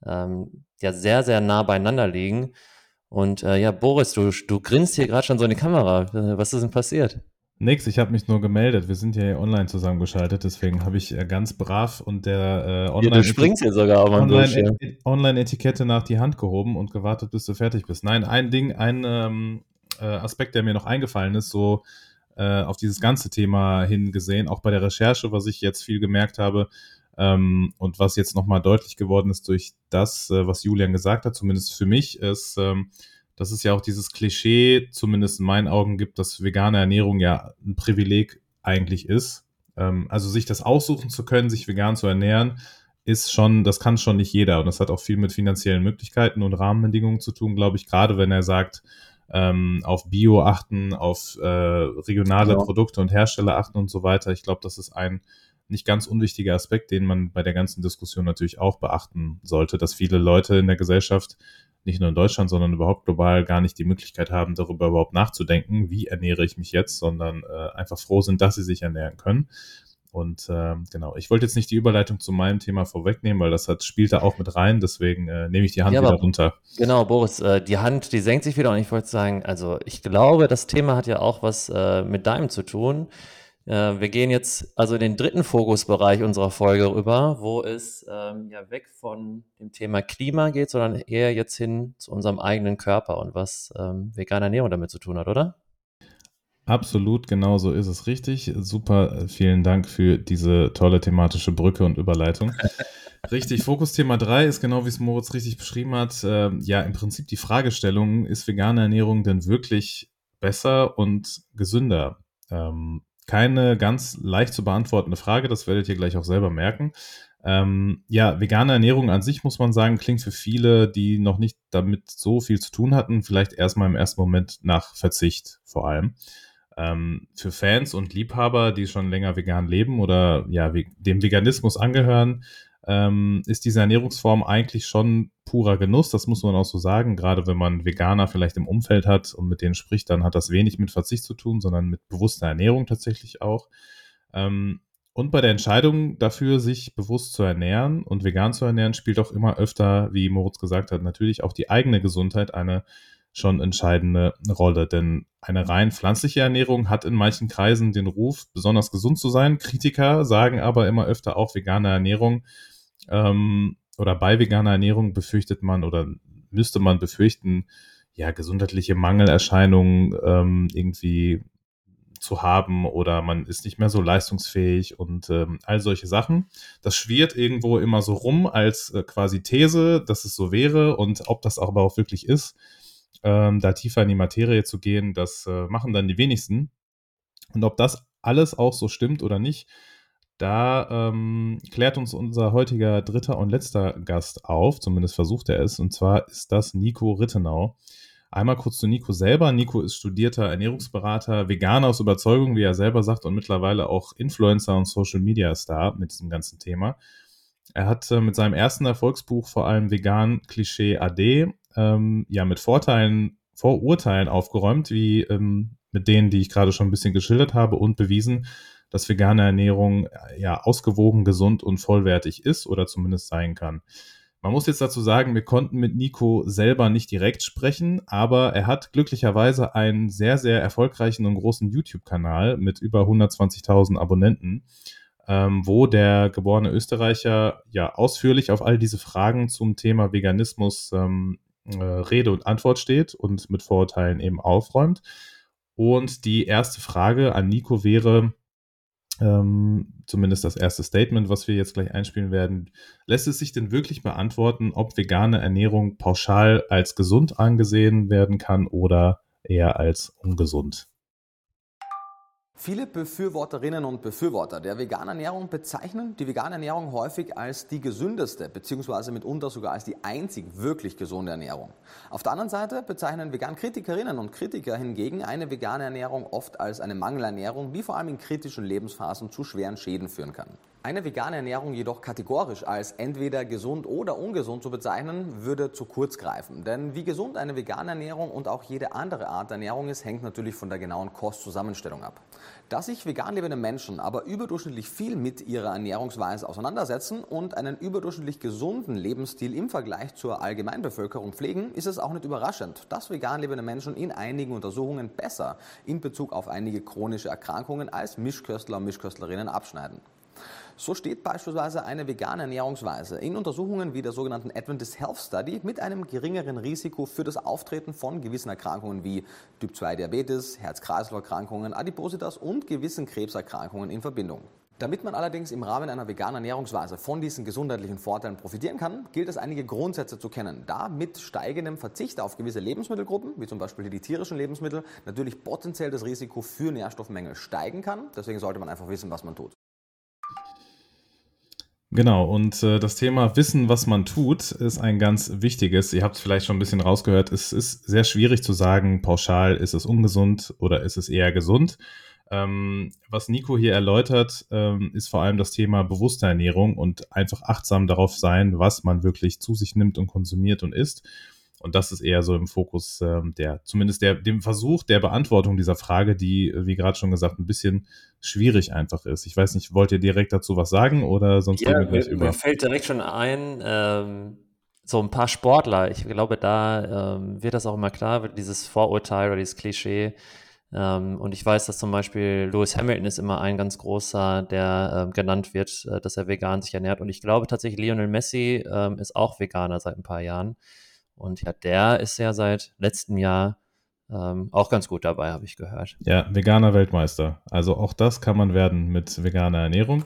ähm, ja sehr, sehr nah beieinander liegen. Und äh, ja, Boris, du, du grinst hier gerade schon so in die Kamera. Äh, was ist denn passiert? Nix, ich habe mich nur gemeldet. Wir sind ja online zusammengeschaltet, deswegen habe ich äh, ganz brav und der äh, online, ja, du springst hier sogar auf online, e Online-Etikette nach die Hand gehoben und gewartet, bis du fertig bist. Nein, ein Ding, ein ähm, äh, Aspekt, der mir noch eingefallen ist, so äh, auf dieses ganze Thema hingesehen, auch bei der Recherche, was ich jetzt viel gemerkt habe, ähm, und was jetzt nochmal deutlich geworden ist durch das, äh, was Julian gesagt hat, zumindest für mich, ist, ähm, dass es ja auch dieses Klischee, zumindest in meinen Augen gibt, dass vegane Ernährung ja ein Privileg eigentlich ist. Ähm, also sich das aussuchen zu können, sich vegan zu ernähren, ist schon, das kann schon nicht jeder. Und das hat auch viel mit finanziellen Möglichkeiten und Rahmenbedingungen zu tun, glaube ich, gerade wenn er sagt, ähm, auf Bio achten, auf äh, regionale genau. Produkte und Hersteller achten und so weiter. Ich glaube, das ist ein nicht ganz unwichtiger Aspekt, den man bei der ganzen Diskussion natürlich auch beachten sollte, dass viele Leute in der Gesellschaft, nicht nur in Deutschland, sondern überhaupt global gar nicht die Möglichkeit haben, darüber überhaupt nachzudenken, wie ernähre ich mich jetzt, sondern äh, einfach froh sind, dass sie sich ernähren können. Und äh, genau, ich wollte jetzt nicht die Überleitung zu meinem Thema vorwegnehmen, weil das hat, spielt da auch mit rein, deswegen äh, nehme ich die Hand ja, wieder runter. Genau, Boris, äh, die Hand, die senkt sich wieder und ich wollte sagen, also ich glaube, das Thema hat ja auch was äh, mit deinem zu tun. Äh, wir gehen jetzt also in den dritten Fokusbereich unserer Folge rüber, wo es ähm, ja weg von dem Thema Klima geht, sondern eher jetzt hin zu unserem eigenen Körper und was ähm, vegane Ernährung damit zu tun hat, oder? Absolut, genau so ist es richtig. Super, vielen Dank für diese tolle thematische Brücke und Überleitung. Richtig, Fokusthema 3 ist genau wie es Moritz richtig beschrieben hat. Äh, ja, im Prinzip die Fragestellung, ist vegane Ernährung denn wirklich besser und gesünder? Ähm, keine ganz leicht zu beantwortende Frage, das werdet ihr gleich auch selber merken. Ähm, ja, vegane Ernährung an sich, muss man sagen, klingt für viele, die noch nicht damit so viel zu tun hatten, vielleicht erstmal im ersten Moment nach Verzicht vor allem. Ähm, für Fans und Liebhaber, die schon länger vegan leben oder ja, dem Veganismus angehören, ähm, ist diese Ernährungsform eigentlich schon purer Genuss. Das muss man auch so sagen. Gerade wenn man Veganer vielleicht im Umfeld hat und mit denen spricht, dann hat das wenig mit Verzicht zu tun, sondern mit bewusster Ernährung tatsächlich auch. Ähm, und bei der Entscheidung dafür, sich bewusst zu ernähren und vegan zu ernähren, spielt auch immer öfter, wie Moritz gesagt hat, natürlich auch die eigene Gesundheit eine schon entscheidende Rolle. Denn eine rein pflanzliche Ernährung hat in manchen Kreisen den Ruf, besonders gesund zu sein. Kritiker sagen aber immer öfter auch vegane Ernährung ähm, oder bei veganer Ernährung befürchtet man oder müsste man befürchten, ja, gesundheitliche Mangelerscheinungen ähm, irgendwie zu haben oder man ist nicht mehr so leistungsfähig und ähm, all solche Sachen. Das schwirrt irgendwo immer so rum als äh, quasi These, dass es so wäre und ob das aber auch wirklich ist, ähm, da tiefer in die Materie zu gehen, das äh, machen dann die wenigsten. Und ob das alles auch so stimmt oder nicht, da ähm, klärt uns unser heutiger dritter und letzter Gast auf, zumindest versucht er es, und zwar ist das Nico Rittenau. Einmal kurz zu Nico selber. Nico ist studierter Ernährungsberater, Veganer aus Überzeugung, wie er selber sagt, und mittlerweile auch Influencer und Social Media Star mit diesem ganzen Thema. Er hat äh, mit seinem ersten Erfolgsbuch vor allem Vegan Klischee AD ähm, ja mit Vorteilen, Vorurteilen aufgeräumt, wie ähm, mit denen, die ich gerade schon ein bisschen geschildert habe und bewiesen, dass vegane Ernährung äh, ja ausgewogen, gesund und vollwertig ist oder zumindest sein kann. Man muss jetzt dazu sagen, wir konnten mit Nico selber nicht direkt sprechen, aber er hat glücklicherweise einen sehr, sehr erfolgreichen und großen YouTube-Kanal mit über 120.000 Abonnenten, ähm, wo der geborene Österreicher ja ausführlich auf all diese Fragen zum Thema Veganismus ähm, äh, Rede und Antwort steht und mit Vorurteilen eben aufräumt. Und die erste Frage an Nico wäre, ähm, zumindest das erste Statement, was wir jetzt gleich einspielen werden. Lässt es sich denn wirklich beantworten, ob vegane Ernährung pauschal als gesund angesehen werden kann oder eher als ungesund? Viele Befürworterinnen und Befürworter der veganen Ernährung bezeichnen die vegane Ernährung häufig als die gesündeste beziehungsweise mitunter sogar als die einzig wirklich gesunde Ernährung. Auf der anderen Seite bezeichnen Vegan-Kritikerinnen und Kritiker hingegen eine vegane Ernährung oft als eine Mangelernährung, die vor allem in kritischen Lebensphasen zu schweren Schäden führen kann. Eine vegane Ernährung jedoch kategorisch als entweder gesund oder ungesund zu bezeichnen, würde zu kurz greifen. Denn wie gesund eine vegane Ernährung und auch jede andere Art Ernährung ist, hängt natürlich von der genauen Kostzusammenstellung ab. Da sich vegan lebende Menschen aber überdurchschnittlich viel mit ihrer Ernährungsweise auseinandersetzen und einen überdurchschnittlich gesunden Lebensstil im Vergleich zur Allgemeinbevölkerung pflegen, ist es auch nicht überraschend, dass vegan lebende Menschen in einigen Untersuchungen besser in Bezug auf einige chronische Erkrankungen als Mischköstler und Mischköstlerinnen abschneiden. So steht beispielsweise eine vegane Ernährungsweise in Untersuchungen wie der sogenannten Adventist Health Study mit einem geringeren Risiko für das Auftreten von gewissen Erkrankungen wie Typ 2 Diabetes, Herz-Kreislauf-Erkrankungen, Adipositas und gewissen Krebserkrankungen in Verbindung. Damit man allerdings im Rahmen einer veganen Ernährungsweise von diesen gesundheitlichen Vorteilen profitieren kann, gilt es einige Grundsätze zu kennen, da mit steigendem Verzicht auf gewisse Lebensmittelgruppen, wie zum Beispiel die tierischen Lebensmittel, natürlich potenziell das Risiko für Nährstoffmängel steigen kann. Deswegen sollte man einfach wissen, was man tut. Genau, und äh, das Thema Wissen, was man tut, ist ein ganz wichtiges. Ihr habt es vielleicht schon ein bisschen rausgehört. Es ist sehr schwierig zu sagen, pauschal, ist es ungesund oder ist es eher gesund. Ähm, was Nico hier erläutert, ähm, ist vor allem das Thema bewusste Ernährung und einfach achtsam darauf sein, was man wirklich zu sich nimmt und konsumiert und isst. Und das ist eher so im Fokus ähm, der, zumindest der, dem Versuch der Beantwortung dieser Frage, die, wie gerade schon gesagt, ein bisschen schwierig einfach ist. Ich weiß nicht, wollt ihr direkt dazu was sagen oder sonst ja, mir, über? Mir fällt direkt schon ein, ähm, so ein paar Sportler. Ich glaube, da ähm, wird das auch immer klar, dieses Vorurteil oder dieses Klischee. Ähm, und ich weiß, dass zum Beispiel Lewis Hamilton ist immer ein ganz großer, der ähm, genannt wird, äh, dass er vegan sich ernährt. Und ich glaube tatsächlich, Lionel Messi ähm, ist auch Veganer seit ein paar Jahren. Und ja, der ist ja seit letztem Jahr ähm, auch ganz gut dabei, habe ich gehört. Ja, veganer Weltmeister. Also auch das kann man werden mit veganer Ernährung.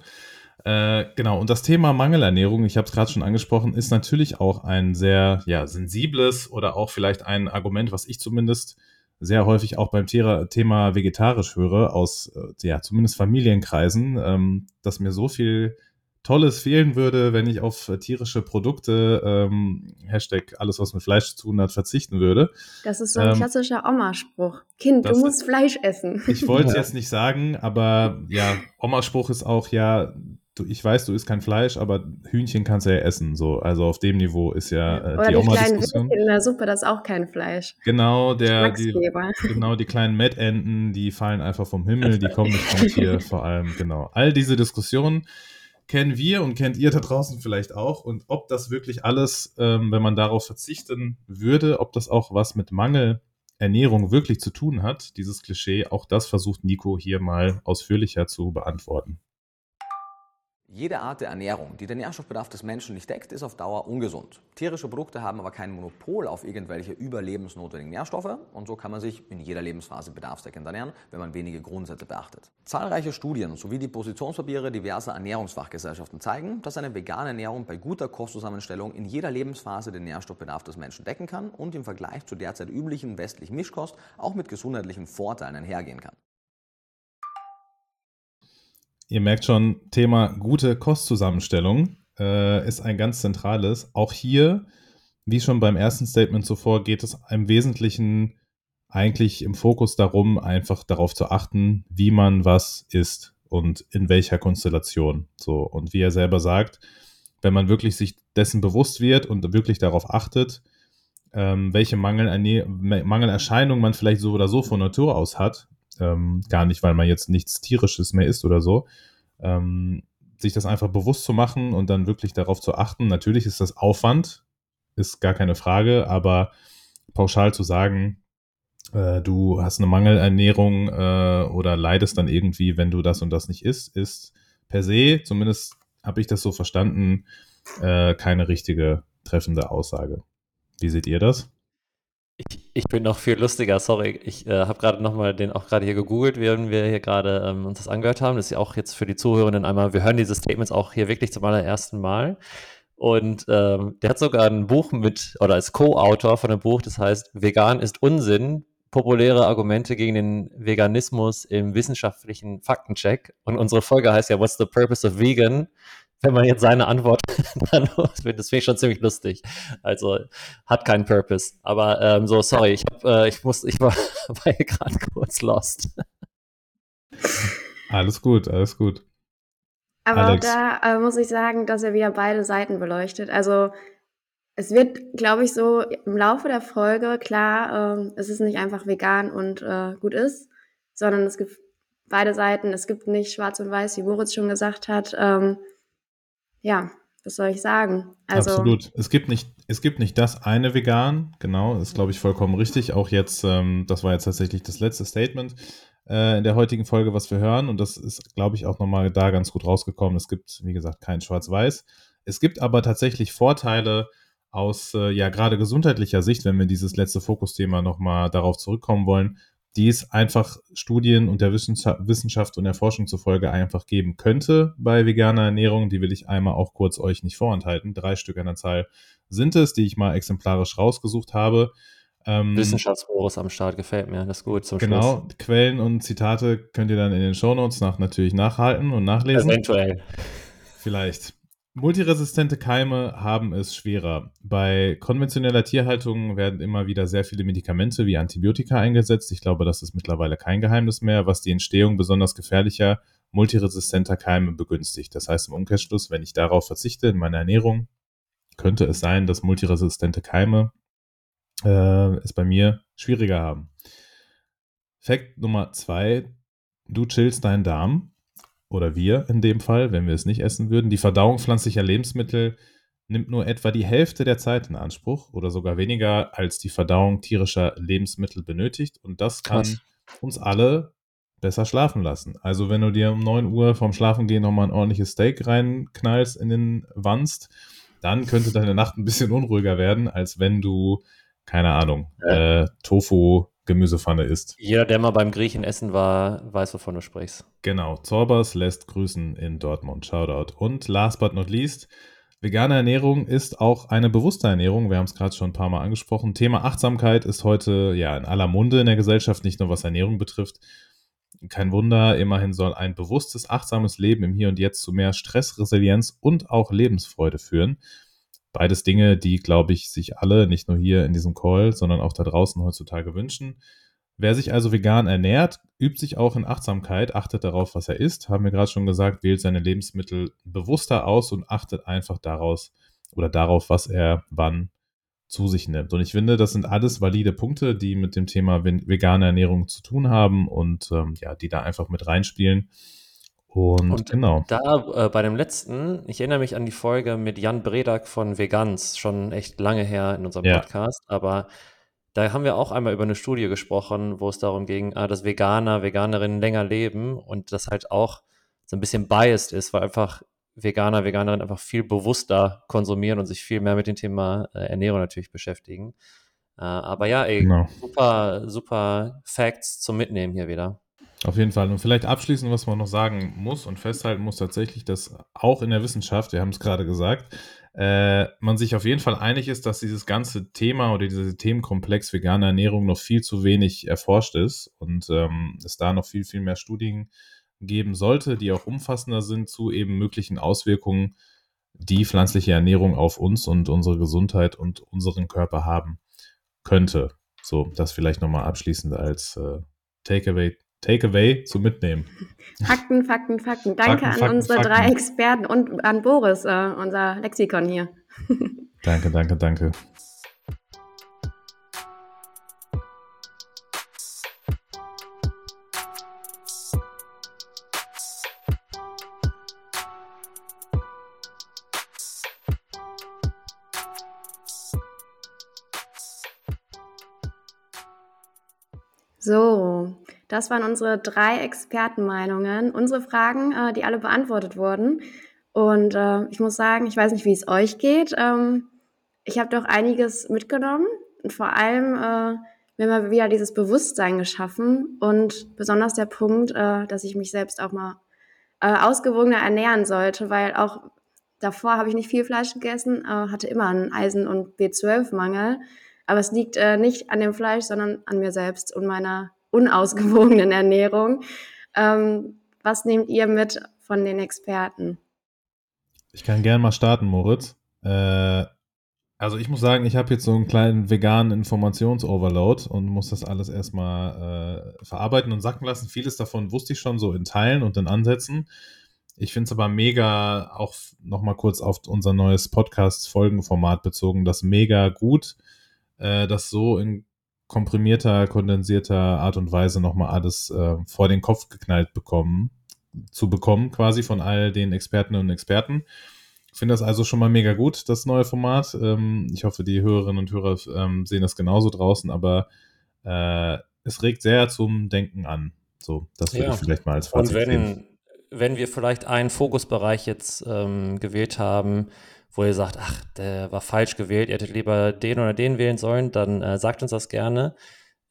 Äh, genau, und das Thema Mangelernährung, ich habe es gerade schon angesprochen, ist natürlich auch ein sehr ja, sensibles oder auch vielleicht ein Argument, was ich zumindest sehr häufig auch beim Thema vegetarisch höre, aus äh, ja, zumindest Familienkreisen, ähm, dass mir so viel Tolles fehlen würde, wenn ich auf äh, tierische Produkte, ähm, Hashtag alles, was mit Fleisch zu tun hat, verzichten würde. Das ist so ein ähm, klassischer Oma-Spruch. Kind, du musst Fleisch essen. Ich wollte es jetzt nicht sagen, aber ja, Oma-Spruch ist auch ja, du, ich weiß, du isst kein Fleisch, aber Hühnchen kannst du ja essen. So. Also auf dem Niveau ist ja äh, Oder die, die kleinen Würstchen in der Suppe, das ist auch kein Fleisch. Genau, der, die, genau, die kleinen Mettenten, die fallen einfach vom Himmel, die kommen nicht vom Tier vor allem, genau. All diese Diskussionen, kennen wir und kennt ihr da draußen vielleicht auch. Und ob das wirklich alles, ähm, wenn man darauf verzichten würde, ob das auch was mit Mangelernährung wirklich zu tun hat, dieses Klischee, auch das versucht Nico hier mal ausführlicher zu beantworten. Jede Art der Ernährung, die den Nährstoffbedarf des Menschen nicht deckt, ist auf Dauer ungesund. Tierische Produkte haben aber kein Monopol auf irgendwelche überlebensnotwendigen Nährstoffe und so kann man sich in jeder Lebensphase bedarfsdeckend ernähren, wenn man wenige Grundsätze beachtet. Zahlreiche Studien sowie die Positionspapiere diverser Ernährungsfachgesellschaften zeigen, dass eine vegane Ernährung bei guter Kostzusammenstellung in jeder Lebensphase den Nährstoffbedarf des Menschen decken kann und im Vergleich zur derzeit üblichen westlichen Mischkost auch mit gesundheitlichen Vorteilen einhergehen kann. Ihr merkt schon, Thema gute Kostzusammenstellung äh, ist ein ganz zentrales. Auch hier, wie schon beim ersten Statement zuvor, geht es im Wesentlichen eigentlich im Fokus darum, einfach darauf zu achten, wie man was isst und in welcher Konstellation. So, und wie er selber sagt, wenn man wirklich sich dessen bewusst wird und wirklich darauf achtet, ähm, welche Mangelerscheinungen man vielleicht so oder so von Natur aus hat, ähm, gar nicht, weil man jetzt nichts Tierisches mehr isst oder so, ähm, sich das einfach bewusst zu machen und dann wirklich darauf zu achten. Natürlich ist das Aufwand, ist gar keine Frage, aber pauschal zu sagen, äh, du hast eine Mangelernährung äh, oder leidest dann irgendwie, wenn du das und das nicht isst, ist per se, zumindest habe ich das so verstanden, äh, keine richtige treffende Aussage. Wie seht ihr das? Ich, bin noch viel lustiger, sorry. Ich äh, habe gerade nochmal den auch gerade hier gegoogelt, während wir hier gerade ähm, uns das angehört haben. Das ist ja auch jetzt für die Zuhörenden einmal, wir hören diese Statements auch hier wirklich zum allerersten Mal. Und ähm, der hat sogar ein Buch mit, oder als Co-Autor von einem Buch, das heißt Vegan ist Unsinn, populäre Argumente gegen den Veganismus im wissenschaftlichen Faktencheck. Und unsere Folge heißt ja What's the Purpose of Vegan? Wenn man jetzt seine Antwort dann das finde ich schon ziemlich lustig. Also hat keinen Purpose. Aber ähm, so, sorry, ich, hab, äh, ich, muss, ich war, war hier gerade kurz lost. Alles gut, alles gut. Aber Alex. auch da äh, muss ich sagen, dass er wieder beide Seiten beleuchtet. Also es wird, glaube ich, so im Laufe der Folge klar, äh, es ist nicht einfach vegan und äh, gut ist, sondern es gibt beide Seiten. Es gibt nicht schwarz und weiß, wie Boris schon gesagt hat. Ähm, ja, was soll ich sagen? Also, Absolut. Es gibt nicht, es gibt nicht das eine Vegan, genau, ist glaube ich vollkommen richtig. Auch jetzt, ähm, das war jetzt tatsächlich das letzte Statement äh, in der heutigen Folge, was wir hören. Und das ist, glaube ich, auch nochmal da ganz gut rausgekommen. Es gibt, wie gesagt, kein Schwarz-Weiß. Es gibt aber tatsächlich Vorteile aus, äh, ja, gerade gesundheitlicher Sicht, wenn wir dieses letzte Fokusthema nochmal darauf zurückkommen wollen, die es einfach Studien und der Wissenschaft und der Forschung zufolge einfach geben könnte bei veganer Ernährung. Die will ich einmal auch kurz euch nicht vorenthalten. Drei Stück an der Zahl sind es, die ich mal exemplarisch rausgesucht habe. Ähm, Wissenschaftsforos am Start gefällt mir, das ist gut zum genau, Schluss. Quellen und Zitate könnt ihr dann in den Shownotes nach natürlich nachhalten und nachlesen. Eventuell. Vielleicht. Multiresistente Keime haben es schwerer. Bei konventioneller Tierhaltung werden immer wieder sehr viele Medikamente wie Antibiotika eingesetzt. Ich glaube, das ist mittlerweile kein Geheimnis mehr, was die Entstehung besonders gefährlicher multiresistenter Keime begünstigt. Das heißt im Umkehrschluss, wenn ich darauf verzichte in meiner Ernährung, könnte es sein, dass multiresistente Keime äh, es bei mir schwieriger haben. Fakt Nummer zwei, du chillst deinen Darm oder wir in dem Fall, wenn wir es nicht essen würden. Die Verdauung pflanzlicher Lebensmittel nimmt nur etwa die Hälfte der Zeit in Anspruch oder sogar weniger als die Verdauung tierischer Lebensmittel benötigt. Und das kann Krass. uns alle besser schlafen lassen. Also wenn du dir um 9 Uhr vorm Schlafengehen nochmal ein ordentliches Steak reinknallst in den Wanst, dann könnte deine Nacht ein bisschen unruhiger werden, als wenn du, keine Ahnung, ja. äh, Tofu Gemüsepfanne isst. Jeder, der mal beim Griechen essen war, weiß, wovon du sprichst. Genau. Zorbers lässt grüßen in Dortmund. Shoutout. Und last but not least, vegane Ernährung ist auch eine bewusste Ernährung. Wir haben es gerade schon ein paar Mal angesprochen. Thema Achtsamkeit ist heute ja in aller Munde in der Gesellschaft, nicht nur was Ernährung betrifft. Kein Wunder, immerhin soll ein bewusstes, achtsames Leben im Hier und Jetzt zu mehr Stressresilienz und auch Lebensfreude führen. Beides Dinge, die, glaube ich, sich alle, nicht nur hier in diesem Call, sondern auch da draußen heutzutage wünschen. Wer sich also vegan ernährt, übt sich auch in Achtsamkeit, achtet darauf, was er isst, haben wir gerade schon gesagt, wählt seine Lebensmittel bewusster aus und achtet einfach daraus oder darauf, was er wann zu sich nimmt. Und ich finde, das sind alles valide Punkte, die mit dem Thema vegane Ernährung zu tun haben und ähm, ja, die da einfach mit reinspielen. Und, Und genau. Da äh, bei dem letzten, ich erinnere mich an die Folge mit Jan Bredak von Vegans, schon echt lange her in unserem Ja. Podcast, aber da haben wir auch einmal über eine Studie gesprochen, wo es darum ging, ah, dass Veganer, Veganerinnen länger leben und das halt auch so ein bisschen biased ist, weil einfach Veganer, Veganerinnen einfach viel bewusster konsumieren und sich viel mehr mit dem Thema äh, Ernährung natürlich beschäftigen. Äh, aber ja, ey, Genau. super, super Facts zum Mitnehmen hier wieder. Auf jeden Fall. Und vielleicht abschließend, was man noch sagen muss und festhalten muss, tatsächlich, dass auch in der Wissenschaft, wir haben es gerade gesagt, äh, man sich auf jeden Fall einig ist, dass dieses ganze Thema oder dieser Themenkomplex vegane Ernährung noch viel zu wenig erforscht ist und ähm, es da noch viel, viel mehr Studien geben sollte, die auch umfassender sind zu eben möglichen Auswirkungen, die pflanzliche Ernährung auf uns und unsere Gesundheit und unseren Körper haben könnte. So, das vielleicht nochmal abschließend als äh, Takeaway Takeaway zum Mitnehmen. Fakten, Fakten, Fakten. Danke Fakten, an Fakten, unsere Fakten. drei Experten und an Boris, äh, unser Lexikon hier. Danke, danke, danke. So, das waren unsere drei Expertenmeinungen, unsere Fragen, äh, die alle beantwortet wurden. Und äh, ich muss sagen, ich weiß nicht, wie es euch geht. Ähm, ich habe doch einiges mitgenommen und vor allem äh, mir mal wieder dieses Bewusstsein geschaffen und besonders der Punkt, äh, dass ich mich selbst auch mal äh, ausgewogener ernähren sollte, weil auch davor habe ich nicht viel Fleisch gegessen, äh, hatte immer einen Eisen- und B12-Mangel. Aber es liegt äh, nicht an dem Fleisch, sondern an mir selbst und meiner unausgewogenen Ernährung. Ähm, was nehmt ihr mit von den Experten? Ich kann gern mal starten, Moritz. Äh, also ich muss sagen, ich habe jetzt so einen kleinen veganen Informationsoverload und muss das alles erstmal äh, verarbeiten und sacken lassen. Vieles davon wusste ich schon so in Teilen und in Ansätzen. Ich finde es aber mega, auch nochmal kurz auf unser neues Podcast-Folgenformat bezogen, das mega gut, äh, das so in komprimierter, kondensierter Art und Weise nochmal alles äh, vor den Kopf geknallt bekommen, zu bekommen, quasi von all den Expertinnen und Experten. Ich finde das also schon mal mega gut, das neue Format. Ähm, ich hoffe, die Hörerinnen und Hörer ähm, sehen das genauso draußen, aber äh, es regt sehr zum Denken an. So, das würde Ja. ich vielleicht mal als Und Fazit sehen. wenn, wenn wir vielleicht einen Fokusbereich jetzt ähm, gewählt haben, wo ihr sagt, ach, der war falsch gewählt, ihr hättet lieber den oder den wählen sollen, dann äh, sagt uns das gerne.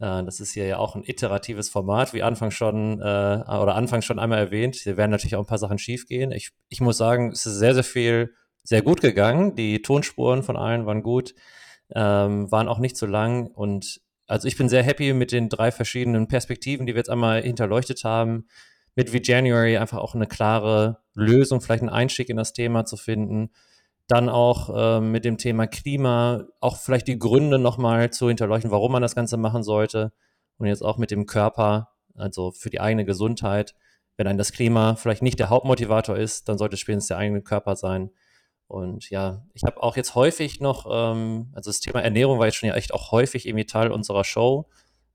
Äh, das ist hier ja auch ein iteratives Format, wie Anfang schon äh, oder anfangs schon einmal erwähnt. Hier werden natürlich auch ein paar Sachen schiefgehen. Ich, ich muss sagen, es ist sehr, sehr viel sehr gut gegangen. Die Tonspuren von allen waren gut, ähm, waren auch nicht zu lang und also ich bin sehr happy mit den drei verschiedenen Perspektiven, die wir jetzt einmal hinterleuchtet haben mit wie January einfach auch eine klare Lösung, vielleicht einen Einstieg in das Thema zu finden. Dann auch ähm, mit dem Thema Klima, auch vielleicht die Gründe nochmal zu hinterleuchten, warum man das Ganze machen sollte. Und jetzt auch mit dem Körper, also für die eigene Gesundheit. Wenn ein das Klima vielleicht nicht der Hauptmotivator ist, dann sollte es spätestens der eigene Körper sein. Und ja, ich habe auch jetzt häufig noch, ähm, also das Thema Ernährung war jetzt schon ja echt auch häufig irgendwie Teil unserer Show.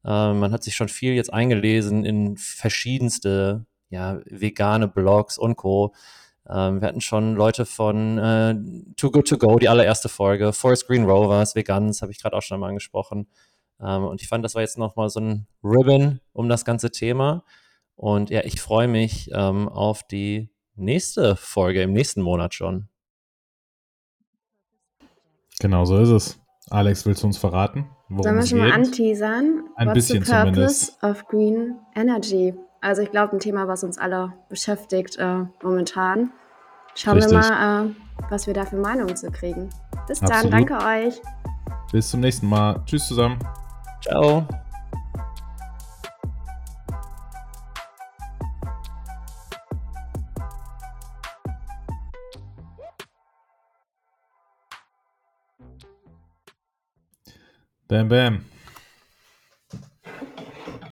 Ähm, man hat sich schon viel jetzt eingelesen in verschiedenste ja, vegane Blogs und Co. Ähm, wir hatten schon Leute von äh, Too Good To Go, die allererste Folge, Forest Green Rovers, Vegans, habe ich gerade auch schon mal angesprochen. Ähm, und ich fand, das war jetzt nochmal so ein Ribbon um das ganze Thema. Und ja, ich freue mich ähm, auf die nächste Folge im nächsten Monat schon. Genau so ist es. Alex, willst du uns verraten, worum Sollen wir schon mal anteasern? Ein What's bisschen the purpose zumindest. of Green Energy? Also ich glaube, ein Thema, was uns alle beschäftigt äh, momentan. Schauen Richtig. wir mal, äh, was wir da für Meinungen zu kriegen. Bis dann, Absolut. danke euch. Bis zum nächsten Mal. Tschüss zusammen. Ciao. Bam, bam.